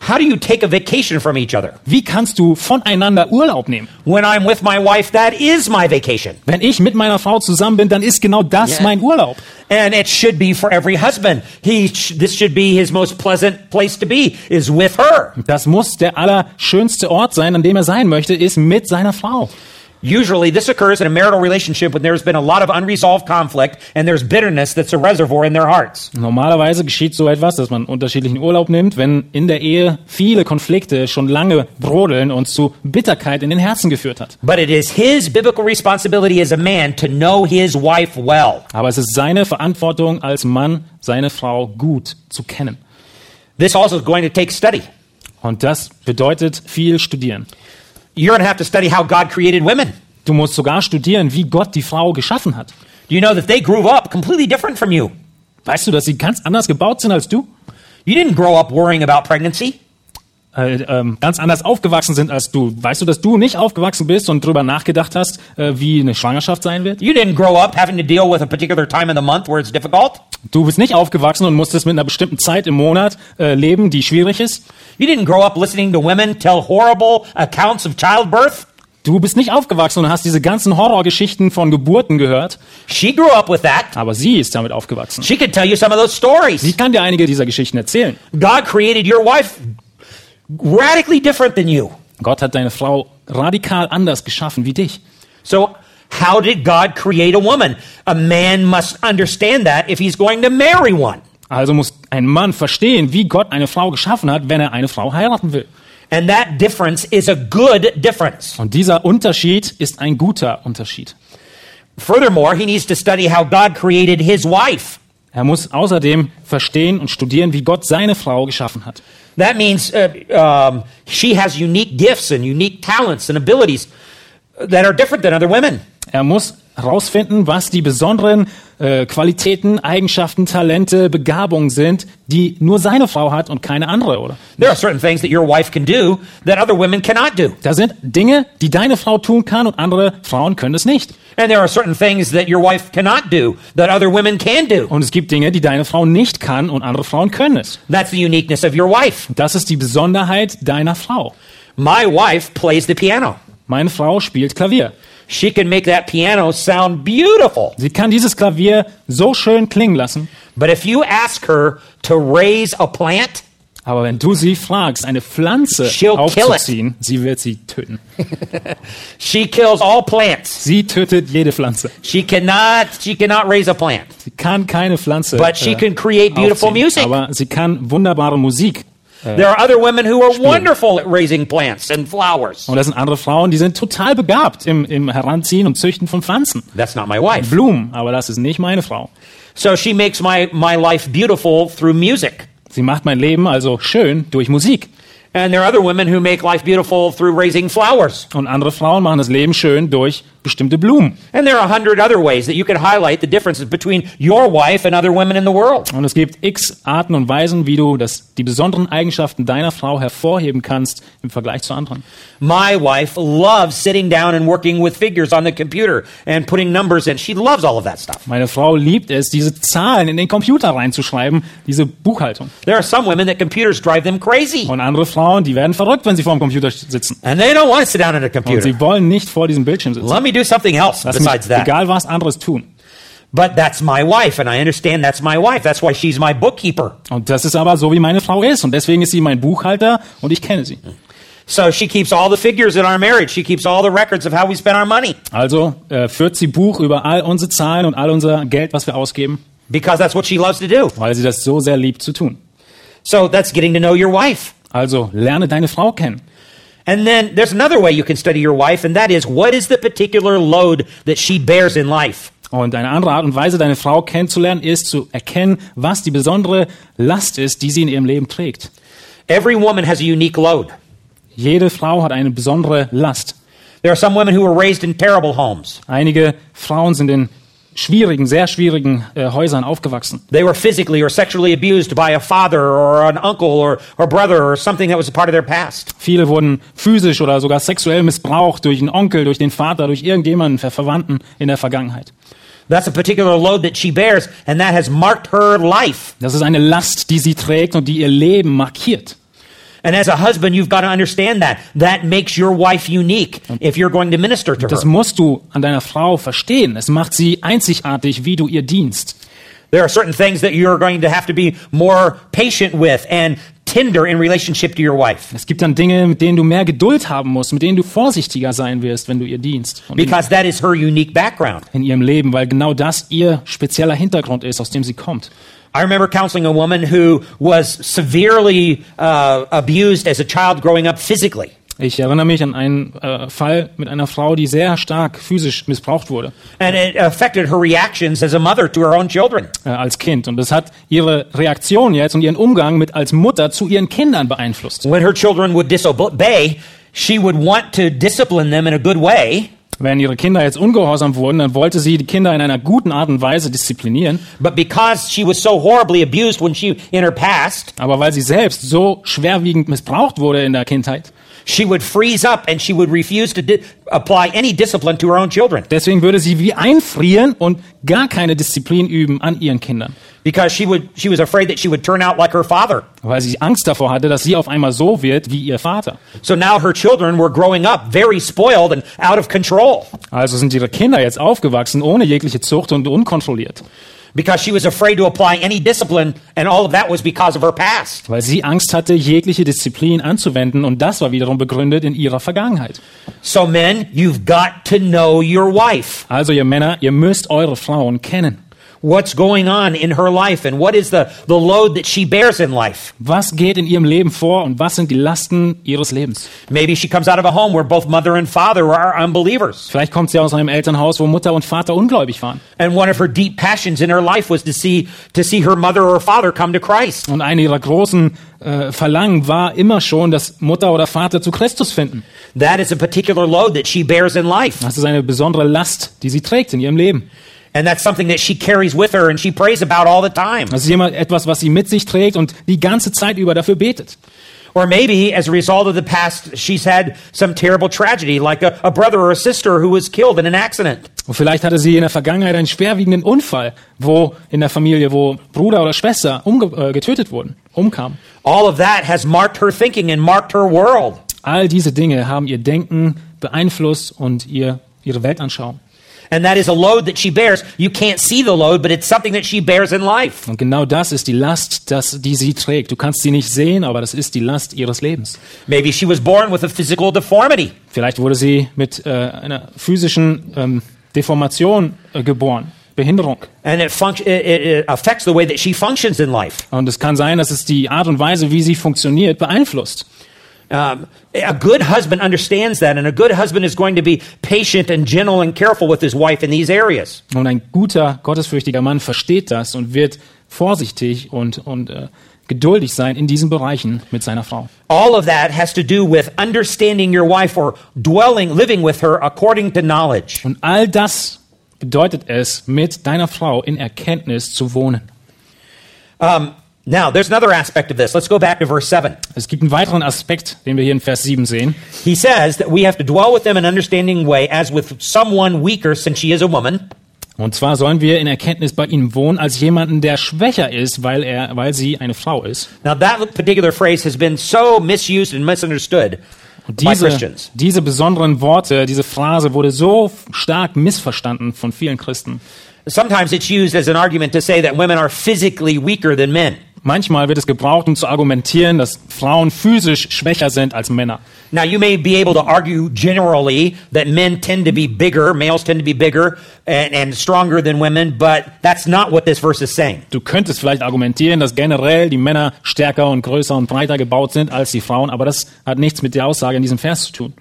How do you take a vacation from each other? Wie kannst du voneinander Urlaub nehmen? When I'm with my wife, that is my vacation. Wenn ich mit meiner Frau zusammen bin, dann ist genau das Yeah. mein Urlaub. And it should be for every husband. He, sh- this should be his most pleasant place to be, is with her. Das muss der allerschönste Ort sein, an dem er sein möchte, ist mit seiner Frau. Usually, this occurs in a marital relationship when there's been a lot of unresolved conflict and there's bitterness that's a reservoir in their hearts. Normalerweise geschieht so etwas, dass man unterschiedlichen Urlaub nimmt, wenn in der Ehe viele Konflikte schon lange brodeln und zu Bitterkeit in den Herzen geführt hat. But it is his biblical responsibility as a man to know his wife well. Aber es ist seine Verantwortung als Mann, seine Frau gut zu kennen. This also is going to take study. Und das bedeutet viel studieren. You're going to have to study how God created women. Du musst sogar studieren, wie Gott die Frau geschaffen hat. Do you know that they grew up completely different from you? Weißt du, dass sie ganz anders gebaut sind als du? You didn't grow up worrying about pregnancy. Äh, ähm, ganz anders aufgewachsen sind als du. Weißt du, dass du nicht aufgewachsen bist und drüber nachgedacht hast, äh, wie eine Schwangerschaft sein wird? You didn't grow up having to deal with a particular time in the month where it's difficult. Du bist nicht aufgewachsen und musstest mit einer bestimmten Zeit im Monat äh, leben, die schwierig ist. You didn't grow up listening to women tell horrible accounts of childbirth. Du bist nicht aufgewachsen und hast diese ganzen Horrorgeschichten von Geburten gehört, She grew up with that. aber sie ist damit aufgewachsen. She could tell you some of those Sie stories. kann dir einige dieser Geschichten erzählen. God created your wife radically different than you. Gott hat deine Frau radikal anders geschaffen wie dich. So, How did God create a woman? A man must understand that if he's going to marry one. Also muss ein Mann verstehen, wie Gott eine Frau geschaffen hat, wenn er eine Frau heiraten will. And that difference is a good difference. Und dieser Unterschied ist ein guter Unterschied. Furthermore, he needs to study how God created his wife. Er muss außerdem verstehen und studieren, wie Gott seine Frau geschaffen hat. That means uh, um, she has unique gifts and unique talents and abilities that are different than other women. Er muss herausfinden, was die besonderen äh, Qualitäten, Eigenschaften, Talente, Begabungen sind, die nur seine Frau hat und keine andere, oder? There are certain things that your wife can do that other women cannot do. Da sind Dinge, die deine Frau tun kann und andere Frauen können es nicht. And there are certain things that your wife cannot do that other women can do. Und es gibt Dinge, die deine Frau nicht kann und andere Frauen können es. That's the uniqueness of your wife. Das ist die Besonderheit deiner Frau. My wife plays the piano. Meine Frau spielt Klavier. She can make that piano sound beautiful. Sie kann dieses Klavier so schön klingen lassen, But if you ask her to raise a plant, aber wenn du sie fragst, eine Pflanze She'll aufzuziehen, sie wird sie töten. <laughs> she kills all plants. Sie tötet jede Pflanze. She cannot she cannot raise a plant. Sie kann keine Pflanze But she äh, can create beautiful aufziehen, music. aber sie kann wunderbare Musik. There are other women who are wonderful at raising plants and flowers. Und das sind andere Frauen, die sind total begabt im, im Heranziehen und Züchten von Pflanzen. That's not my wife. Blumen, aber das ist nicht meine Frau. So she makes my, my life beautiful through music. Sie macht mein Leben also schön durch Musik. And there are other women who make life beautiful through raising flowers. Und andere Frauen machen das Leben schön durch bestimmte Blumen. Und es gibt x Arten und Weisen, wie du das, die besonderen Eigenschaften deiner Frau hervorheben kannst im Vergleich zu anderen. My wife loves sitting down and working with figures on the computer and putting numbers in. She loves all of that stuff. Meine Frau liebt es, diese Zahlen in den Computer reinzuschreiben, diese Buchhaltung. There are some women that computers drive them crazy. Und andere Frauen, die werden verrückt, wenn sie vor dem Computer sitzen. And they don't want to sit down at a Und computer. sie wollen nicht vor diesem Bildschirm sitzen. Let me do something else Lass besides that. egal was anderes tun. But that's my wife, and I understand that's my wife. That's why she's my bookkeeper. Und das ist aber so, wie meine Frau ist. Und deswegen ist sie mein Buchhalter und ich kenne sie. So she keeps all the figures in our marriage. She keeps all the records of how we spend our money Also äh, führt sie Buch über all unsere Zahlen und all unser Geld, was wir ausgeben, because that's what she loves to do. weil sie das so sehr liebt zu tun. So that's getting to know your wife. Also lerne deine Frau kennen. And then there's another way you can study your wife, and that is what is the particular load that she bears in life? Und eine andere Art und Weise, deine Frau kennenzulernen, ist zu erkennen, was die besondere Last ist, die sie in ihrem Leben trägt. Every woman has a unique load. Jede Frau hat eine besondere Last. There are some women who were raised in terrible homes. Einige Frauen sind in schwierigen, sehr schwierigen äh, Häusern aufgewachsen. They were physically or sexually abused by a father or an uncle or, or brother or something that was a part of their past. Viele wurden physisch oder sogar sexuell missbraucht durch einen Onkel, durch den Vater, durch irgendjemanden, Ver Verwandten in der Vergangenheit. That's a particular load that she bears, and that has marked her life. Das ist eine Last, die sie trägt und die ihr Leben markiert. And as a husband, you've got to understand that. That makes your wife unique if you're going to minister to her. Das musst du an deiner Frau verstehen. Es macht sie einzigartig, wie du ihr dienst. There are certain things that you're going to have to be more patient with and tender in relationship to your wife Es gibt dann Dinge, mit denen du mehr Geduld haben musst, mit denen du vorsichtiger sein wirst, wenn du ihr dienst. Und because that is her unique background. in ihrem Leben, weil genau das ihr spezieller Hintergrund ist, aus dem sie kommt. I remember counseling a woman who was severely uh, abused as a child growing up physically. Ich erinnere mich an einen äh, Fall mit einer Frau, die sehr stark physisch missbraucht wurde And it affected her reactions as a mother to her own children. äh, als Kind. Und das hat ihre Reaktion jetzt und ihren Umgang mit als Mutter zu ihren Kindern beeinflusst. When her children would disobey, she would want to discipline them in a good way, Wenn ihre Kinder jetzt ungehorsam wurden, dann wollte sie die Kinder in einer guten Art und Weise disziplinieren. but because she was so horribly abused when she in her past, Aber weil sie selbst so schwerwiegend missbraucht wurde in der Kindheit, she would freeze up and she would refuse to apply any discipline to her own children deswegen würde sie wie einfrieren und gar keine Disziplin üben an ihren Kindern. because she would she was afraid that she would turn out like her father. Weil sie Angst davor hatte, dass sie auf einmal so wird wie ihr Vater. So now her children were growing up very spoiled and out of control. Also sind ihre Kinder jetzt aufgewachsen ohne jegliche Zucht und unkontrolliert. Because she was afraid to apply any discipline, and all of that was because of her past. weil sie Angst hatte, jegliche Disziplin anzuwenden und das war wiederum begründet in ihrer Vergangenheit. So, men, you've got to know your wife. Also ihr Männer, ihr müsst eure Frauen kennen. What's going on in her life, and what is the, the load that she bears in life? Was geht in ihrem Leben vor und was sind die Lasten ihres Lebens? Maybe she comes out of a home where both mother and father are unbelievers. Vielleicht kommt sie aus einem Elternhaus, wo Mutter und Vater ungläubig waren. And one of her deep passions in her life was to see, to see her mother or father come to Christ. Und eine ihrer großen äh, Verlangen war immer schon, dass Mutter oder Vater zu Christus finden. That is a particular load that she bears in life. Das ist eine besondere Last, die sie trägt in ihrem Leben. And that's something that she carries with her and she prays about all the time. Das ist immer etwas, was sie mit sich trägt und die ganze Zeit über dafür betet. Or maybe as a result of the past, she's had some terrible tragedy, like a, a brother or a sister who was killed in an accident. Und vielleicht hatte sie in der Vergangenheit einen schwerwiegenden Unfall, wo in der Familie, wo Bruder oder Schwester umge äh, getötet wurden, umkamen. All of that has marked her thinking and marked her world. All diese Dinge haben ihr Denken beeinflusst und ihr, ihre Weltanschauung. And that is a load that she bears. You can't see the load, but it's something that she bears in life. Und genau das ist die Last, das, die sie trägt. Du kannst sie nicht sehen, aber das ist die Last ihres Lebens. Maybe she was born with a physical deformity. Vielleicht wurde sie mit äh, einer physischen ähm, Deformation äh, geboren, Behinderung. And it, it, it affects the way that she functions in life. Und es kann sein, dass es die Art und Weise, wie sie funktioniert, beeinflusst. Um, a good husband understands that, and a good husband is going to be patient and gentle and careful with his wife in these areas. Und ein guter, gottesfürchtiger Mann versteht das und wird vorsichtig und, und äh, geduldig sein in diesen Bereichen mit seiner Frau. All of that has to do with understanding your wife or dwelling, living with her according to knowledge. Und all das bedeutet es, mit deiner Frau in Erkenntnis zu wohnen. Um, now, there's another aspect of this. Let's go back to verse 7. Es gibt einen weiteren Aspekt, den wir hier in Vers 7 sehen. He says that we have to dwell with them in an understanding way as with someone weaker, since she is a woman. Und zwar sollen wir in Erkenntnis bei ihnen wohnen als jemanden, der schwächer ist, weil, er, weil sie eine Frau ist. Now, that particular phrase has been so misused and misunderstood Und diese, diese besonderen Worte, diese Phrase wurde so stark missverstanden von vielen Christen. Sometimes it's used as an argument to say that women are physically weaker than men. Manchmal wird es gebraucht, um zu argumentieren, dass Frauen physisch schwächer sind als Männer. Now, you may be able to argue generally that men tend to be bigger, males tend to be bigger and, and stronger than women, but that's not what this verse is saying. Du könntest vielleicht argumentieren, dass generell die Männer stärker und größer und breiter gebaut sind als die Frauen, aber das hat nichts mit der Aussage in diesem Vers zu tun.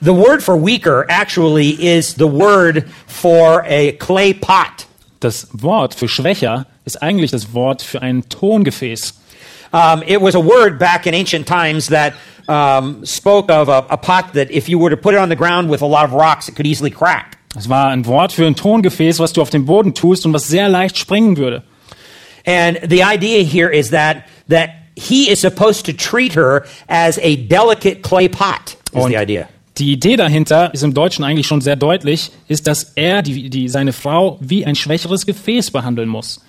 The word for weaker actually is the word for a clay pot. Das Wort für schwächer ist eigentlich das Wort für ein Tongefäß. Um, it was a word back in ancient times that um, spoke of a, a pot that if you were to put it on the ground with a lot of rocks, it could easily crack. Es war ein Wort für ein Tongefäß, was du auf den Boden tust und was sehr leicht springen würde. And the idea here is that that he is supposed to treat her as a delicate clay pot. Is Und the idea. Die Idee dahinter ist im Deutschen eigentlich schon sehr deutlich, ist, dass er die, die, seine Frau wie ein schwächeres Gefäß behandeln muss.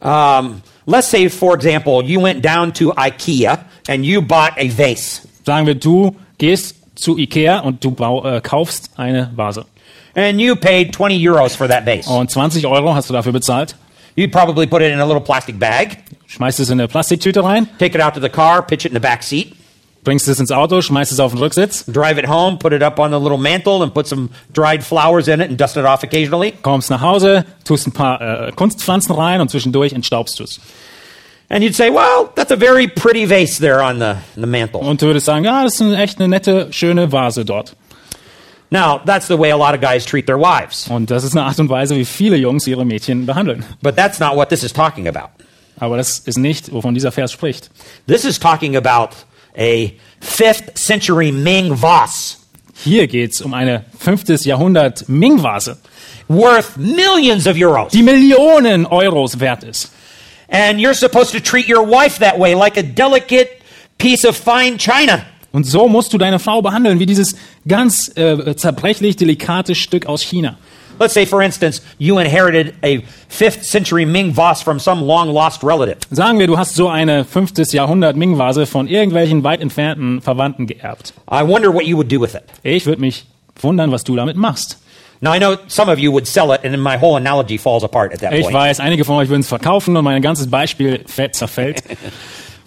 Um, let's say, for example, you went down to IKEA and you bought a vase, Sagen wir, du gehst zu Ikea und du äh, kaufst eine Vase. and you paid 20 euros for that vase. Und 20 Euro hast du dafür bezahlt. You'd probably put it in a little plastic bag, Schmeißt es in eine Plastiktüte rein, take it out to the car, pitch it in the back seat, bringst es ins Auto, schmeißt es auf den Rücksitz, drive it home, put it up on the little mantle, and put some dried flowers in it and dust it off occasionally. kommst nach Hause, tust ein paar äh, Kunstpflanzen rein und zwischendurch entstaubst du es. And you'd say, well, that's a very pretty vase there on the, the mantle. Und du würdest sagen, ja, das ist eine, echt eine nette, schöne Vase dort. Now, that's the way a lot of guys treat their wives. Und das ist eine Art und Weise, wie viele Jungs ihre Mädchen behandeln. But that's not what this is talking about. Aber das ist nicht, wovon dieser Vers spricht. This is talking about a 5th century Ming vase Hier geht's um eine 5. Jahrhundert Ming-Vase, worth millions of euros. die Millionen Euros wert ist. And you're supposed to treat your wife that way, like a delicate piece of fine china. Und so musst du deine Frau behandeln, wie dieses ganz äh, zerbrechlich delikate Stück aus China. Let's say, for instance, you inherited a 5th century Ming vase from some long lost relative. Sagen wir, du hast so eine 5. Jahrhundert Ming-Vase von irgendwelchen weit entfernten Verwandten geerbt. I wonder what you would do with it. Ich würde mich wundern, was du damit machst. Now, I know some of you would sell it, and my whole analogy falls apart at that Ich point. weiß, einige von euch würden es verkaufen und mein ganzes Beispiel fällt- zerfällt. <laughs>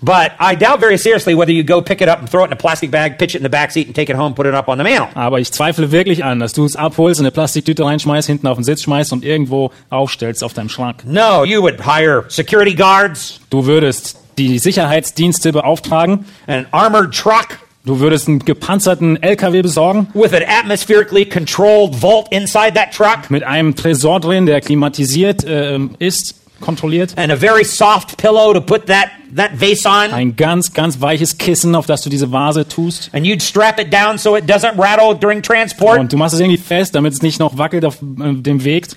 But I doubt very seriously whether you go pick it up and throw it in a plastic bag, pitch it in the back seat, and take it home, put it up on the mantle. Aber ich zweifle wirklich an, dass du es abholst, in eine Plastiktüte reinschmeißt, hinten auf den Sitz schmeißt und irgendwo aufstellst auf deinem Schrank. No, you would hire security guards, Du würdest die Sicherheitsdienste beauftragen. an armored truck Du würdest einen gepanzerten LKW besorgen with an atmospherically controlled vault inside that truck, mit einem Tresor drin, der klimatisiert ähm, ist, kontrolliert. and a very soft pillow to put that, that vase on. Ein ganz, ganz weiches Kissen, auf das du diese Vase tust. And you'd strap it down so it doesn't rattle during transport. Und du machst es irgendwie fest, damit es nicht noch wackelt auf äh, dem Weg.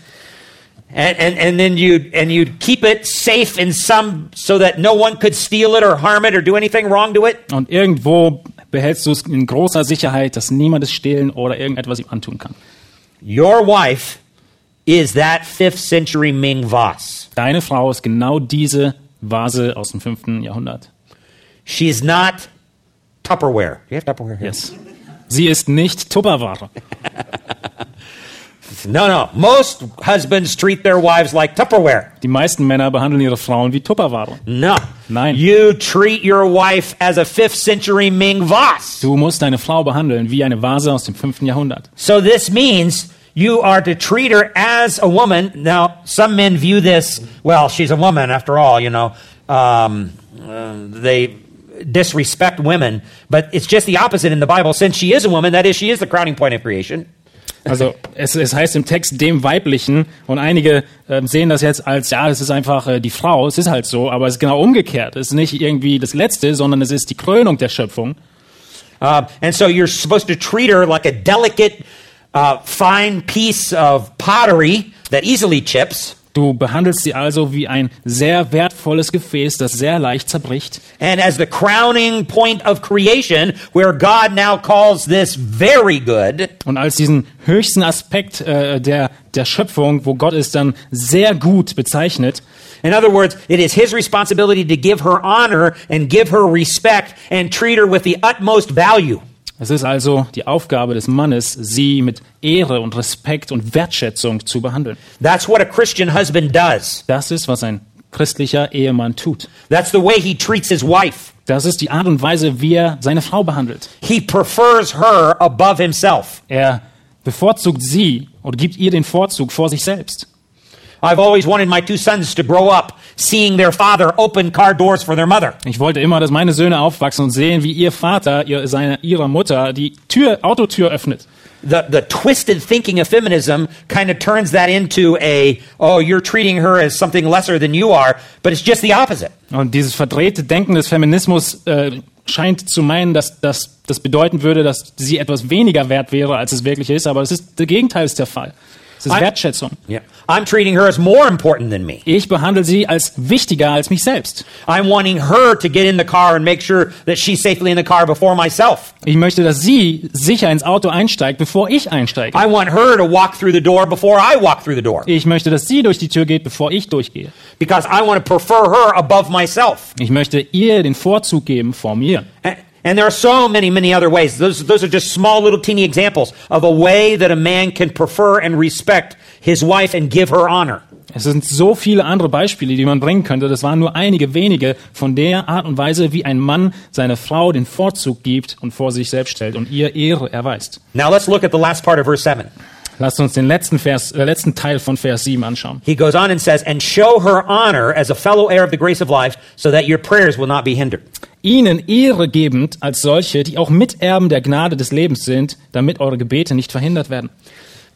And, and, and then you'd, and you'd keep it safe in some, so that no one could steal it or harm it or do anything wrong to it. Und irgendwo behältst du es in großer Sicherheit, dass niemand es stehlen oder irgendetwas ihm antun kann. Your wife is that 5th century Ming vase. Deine Frau ist genau diese Vase aus dem 5. Jahrhundert. She's not Tupperware. Do you have Tupperware here? Yes. Sie ist nicht Tupperware. <laughs> No, no. Most husbands treat their wives like Tupperware. Die meisten Männer behandeln ihre Frauen wie Tupperware. No. Nein. You treat your wife as a 5th century Ming vase. Du musst deine Frau behandeln wie eine Vase aus dem 5. Jahrhundert. So this means you are to treat her as a woman. Now, some men view this, well, she's a woman after all, you know. Um, uh, they disrespect women, but it's just the opposite in the Bible. Since she is a woman, that is, she is the crowning point of creation. Also es, es heißt im Text dem Weiblichen und einige ähm, sehen das jetzt als, ja, das ist einfach äh, die Frau, es ist halt so, aber es ist genau umgekehrt. Es ist nicht irgendwie das Letzte, sondern es ist die Krönung der Schöpfung. Uh, and so you're supposed to treat her like a delicate, uh, fine piece of pottery that easily chips. Du behandelst sie also wie ein sehr wertvolles Gefäß, das sehr leicht zerbricht. And as the crowning point of creation, where God now calls this very good, Und als diesen höchsten Aspekt äh, der, der Schöpfung, wo Gott es dann sehr gut bezeichnet, In other words, it is his responsibility to give her honor and give her respect and treat her with the utmost value. Es ist also die Aufgabe des Mannes, sie mit Ehre und Respekt und Wertschätzung zu behandeln. That's what a Christian husband does. Das ist, was ein christlicher Ehemann tut. That's the way he treats his wife. Das ist die Art und Weise, wie er seine Frau behandelt. He prefers her above himself. Er bevorzugt sie und gibt ihr den Vorzug vor sich selbst. I've always wanted my two sons to grow up seeing their father open car doors for their mother. Ich wollte immer, dass meine Söhne aufwachsen und sehen, wie ihr Vater ihr, seine, ihrer Mutter die Tür, Autotür öffnet. The, the twisted thinking of feminism kind of turns that into a, oh, you're treating her as something lesser than you are, but it's just the opposite. Und dieses verdrehte Denken des Feminismus äh, scheint zu meinen, dass, dass das bedeuten würde, dass sie etwas weniger wert wäre, als es wirklich ist. Aber es ist, das Gegenteil ist der Fall. Es ist Wertschätzung. Yeah. I'm treating her as more important than me. Ich behandle sie als wichtiger als mich selbst. I'm wanting her to get in the car and make sure that she's safely in the car before myself. Ich möchte, dass sie sicher ins Auto einsteigt, bevor ich einsteige. I want her to walk through the door before I walk through the door Ich möchte, dass sie durch die Tür geht, bevor ich durchgehe. because I want to prefer her above myself. Ich möchte ihr den Vorzug geben vor mir. A- And there are so many, many other ways. Those, those are just small little teeny examples of a way that a man can prefer and respect his wife and give her honor. Es sind so viele andere Beispiele, die man bringen könnte. Das waren nur einige wenige von der Art und Weise, wie ein Mann seiner Frau den Vorzug gibt und vor sich selbst stellt und ihr Ehre erweist. Now let's look at the last part of verse 7. Lasst uns den letzten, Vers, äh, letzten Teil von Vers 7 anschauen. He goes on and says, And show her honor as a fellow heir of the grace of life, so that your prayers will not be hindered. Ihnen Ehre gebend als solche, die auch Miterben der Gnade des Lebens sind, damit eure Gebete nicht verhindert werden.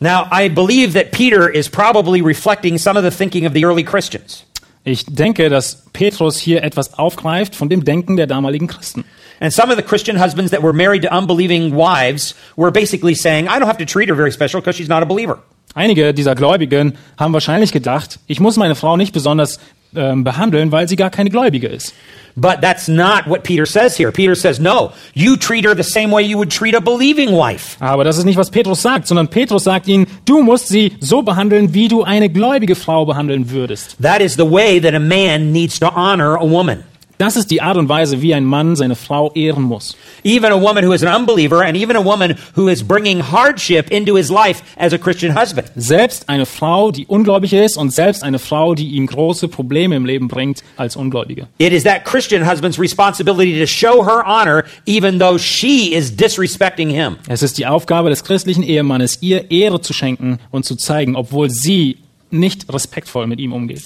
Now, I believe that Peter is probably reflecting some of the thinking of the early Christians. Ich denke, dass Petrus hier etwas aufgreift von dem Denken der damaligen Christen. And some of the Christian husbands that were married to unbelieving wives were basically saying, I don't have to treat her very special because she's not a believer. Einige dieser Gläubigen haben wahrscheinlich gedacht, ich muss meine Frau nicht besonders ähm, behandeln, weil sie gar keine Gläubige ist. But that's not what Peter says here. Peter says, no, you treat her the same way you would treat a believing wife. Aber das ist nicht, was Petrus sagt, sondern Petrus sagt ihnen, du musst sie so behandeln, wie du eine gläubige Frau behandeln würdest. That is the way that a man needs to honor a woman. Das ist die Art und Weise, wie ein Mann seine Frau ehren muss. Even a woman who is an unbeliever and even a woman who is bringing hardship into his life as a Christian husband. Selbst eine Frau, die ungläubig ist und selbst eine Frau, die ihm große Probleme im Leben bringt als Ungläubige. It is that Christian husband's responsibility to show her honor even though she is disrespecting him. Es ist die Aufgabe des christlichen Ehemannes, ihr Ehre zu schenken und zu zeigen, obwohl sie nicht respektvoll mit ihm umgeht.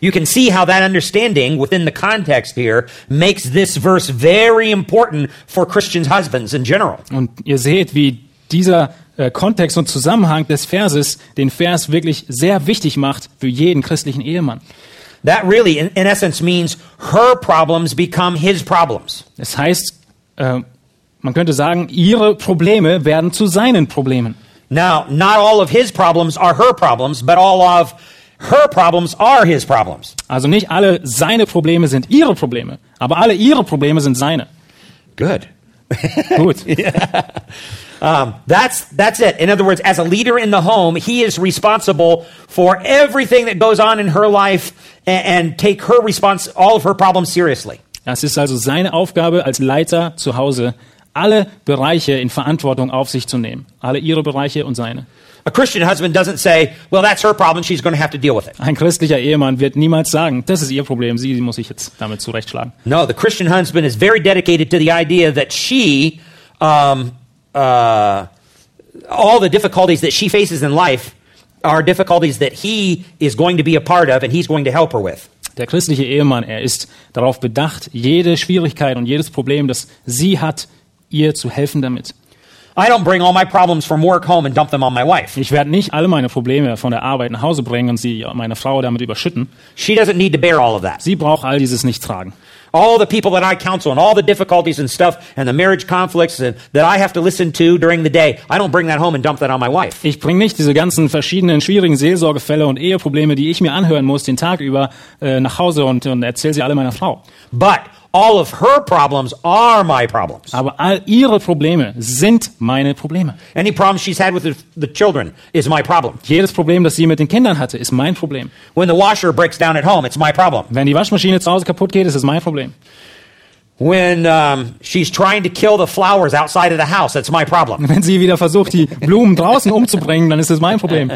You can see how that understanding within the context here makes this verse very important for Christian husbands in general. Und ihr seht, wie dieser äh, Kontext und Zusammenhang des Verses den Vers wirklich sehr wichtig macht für jeden christlichen Ehemann. That really, in, in essence, means her problems become his problems. Es heißt, äh, man könnte sagen, ihre Probleme werden zu seinen Problemen. Now, not all of his problems are her problems, but all of her problems are his problems. Also nicht alle seine Probleme sind ihre Probleme, aber alle ihre Probleme sind seine. Good. <laughs> Gut. Um, that's that's it. In other words, as a leader in the home, he is responsible for everything that goes on in her life and, and take her response, all of her problems seriously. Es ist also seine Aufgabe als Leiter zu Hause, alle Bereiche in Verantwortung auf sich zu nehmen. Alle ihre Bereiche und seine. A Christian husband doesn't say, "Well, that's her problem; she's going to have to deal with it." Ein christlicher Ehemann wird niemals sagen, das ist ihr Problem, sie muss sich jetzt damit zurechtschlagen. No, the Christian husband is very dedicated to the idea that she, um, uh, all the difficulties that she faces in life, are difficulties that he is going to be a part of, and he's going to help her with. Der christliche Ehemann, er ist darauf bedacht, jede Schwierigkeit und jedes Problem, das sie hat, ihr zu helfen damit. I don't bring all my problems from work home and dump them on my wife. Ich werde nicht alle meine Probleme von der Arbeit nach Hause bringen und sie meine Frau damit überschütten. She doesn't need to bear all of that. Sie braucht all dieses nicht tragen. All the people that I counsel and all the difficulties and stuff and the marriage conflicts and, that I have to listen to during the day, I don't bring that home and dump that on my wife. Ich bringe nicht diese ganzen verschiedenen schwierigen Seelsorgefälle und Eheprobleme, die ich mir anhören muss, den Tag über äh, nach Hause und, und erzähle sie alle meiner Frau. But all of her problems are my problems. Aber all ihre Probleme sind meine Probleme. Any problem she's had with the, the children is my problem. Jedes Problem, das sie mit den Kindern hatte, ist mein Problem. When the washer breaks down at home, it's my problem. Wenn die Waschmaschine zu Hause kaputt geht, ist es mein Problem. When um, she's trying to kill the flowers outside of the house, that's my problem. <laughs> Wenn sie wieder versucht, die Blumen draußen umzubringen, dann ist es mein Problem.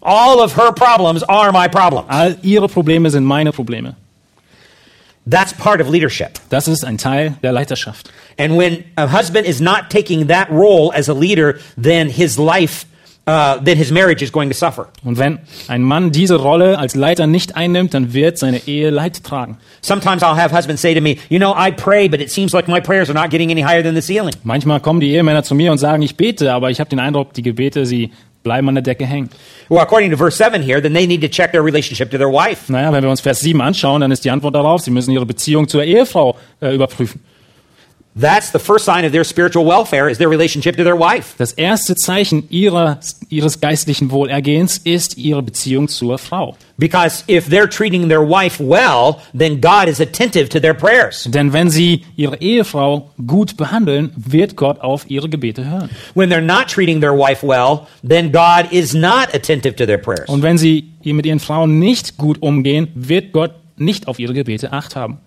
All of her problems are my problems. All ihre Probleme sind meine Probleme. That's part of leadership. Das ist ein Teil der Leiterschaft. And when a husband is not taking that role as a leader, then his life, uh, then his marriage is going to suffer. Und wenn ein Mann diese Rolle als Leiter nicht einnimmt, dann wird seine Ehe Leid tragen. Sometimes I'll have husbands say to me, You know, I pray, but it seems like my prayers are not getting any higher than the ceiling. Manchmal kommen die Ehemänner zu mir und sagen, ich bete, aber ich habe den Eindruck, die Gebete, sie bleiben an der Decke hängen. Well, according to verse 7 here, then they need to check their relationship to their wife. Naja, wenn wir uns Vers 7 anschauen, dann ist die Antwort darauf, sie müssen ihre Beziehung zur Ehefrau äh, überprüfen. That's the first sign of their spiritual welfare is their relationship to their wife. Das erste Zeichen ihrer, ihres geistlichen Wohlergehens ist ihre Beziehung zur Frau. Because if they're treating their wife well, then God is attentive to their prayers. Denn wenn sie ihre Ehefrau gut behandeln, wird Gott auf ihre Gebete hören. When they're not treating their wife well, then God is not attentive to their prayers. Und wenn sie mit ihren Frauen nicht gut umgehen, wird Gott nicht auf ihre Gebete acht haben.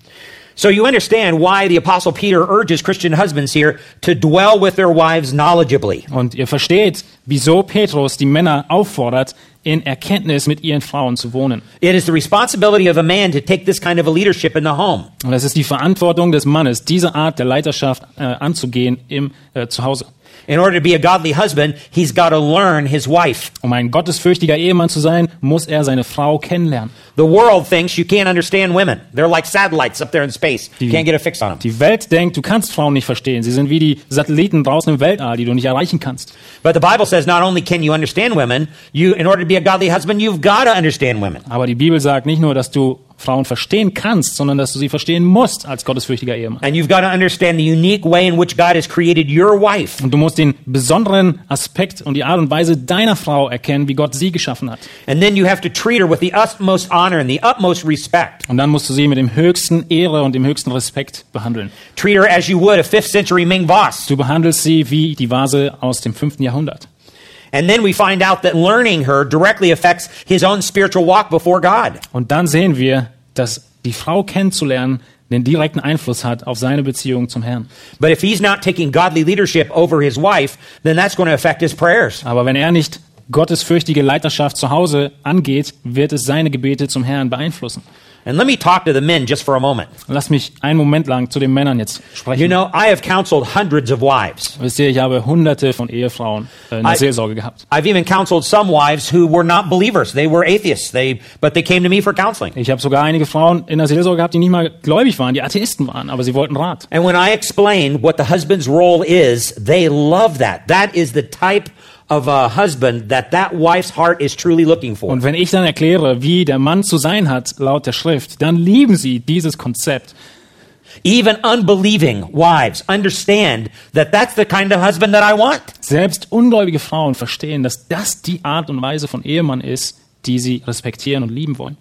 So you understand why the apostle Peter urges Christian husbands here to dwell with their wives knowledgeably. Und ihr versteht, wieso Petrus die Männer auffordert, in Erkenntnis mit ihren Frauen zu wohnen. It is the responsibility of a man to take this kind of a leadership in the home. Und es ist die Verantwortung des Mannes, diese Art der Leiterschaft äh, anzugehen im äh, Zuhause. In order to be a godly husband, he's got to learn his wife. Um ein gottesfürchtiger Ehemann zu sein, muss er seine Frau kennenlernen. The world thinks you can't understand women. They're like satellites up there in space. You can't get a fix on them. Die Welt denkt, du kannst Frauen nicht verstehen. Sie sind wie die Satelliten draußen im Weltall, die du nicht erreichen kannst. But the Bible says not only can you understand women, you in order to be a godly husband, you've got to understand women. Aber die Bibel sagt nicht nur, dass du Frauen verstehen kannst, sondern dass du sie verstehen musst als gottesfürchtiger Ehemann. And you've got to understand the unique way in which God has created your wife. Und du musst den besonderen Aspekt und die Art und Weise deiner Frau erkennen, wie Gott sie geschaffen hat. And then you have to treat her with the utmost honor and the utmost respect. Und dann musst du sie mit dem höchsten Ehre und dem höchsten Respekt behandeln. Treat her as you would a 5th century Ming vase. Du behandelst sie wie die Vase aus dem fünften Jahrhundert. And then we find out that learning her directly affects his own spiritual walk before God. Und dann sehen wir, dass die Frau kennenzulernen den direkten Einfluss hat auf seine Beziehung zum Herrn. But if he's not taking godly leadership over his wife, then that's going to affect his prayers. Aber wenn er nicht gottesfürchtige Leiterschaft zu Hause angeht, wird es seine Gebete zum Herrn beeinflussen. And let me talk to the men just for a moment. Lass mich einen Moment lang zu den Männern jetzt sprechen. You know, I have counseled hundreds of wives. Wisst ihr, ich habe hunderte von Ehefrauen äh, in der I- Seelsorge gehabt. I've even counseled some wives who were not believers. They were atheists. They, but they came to me for counseling. Ich habe sogar einige Frauen in der Seelsorge gehabt, die nicht mal gläubig waren, die Atheisten waren, aber sie wollten Rat. And when I explain what the husband's role is, they love that. That is the type of a husband that that wife's heart is truly looking for. Und wenn ich dann erkläre, wie der Mann zu sein hat, laut der Schrift, dann lieben sie dieses Konzept. Even unbelieving wives understand that that's the kind of husband that I want. Selbst ungläubige Frauen verstehen, dass das die Art und Weise von Ehemann ist, die sie respektieren und lieben wollen.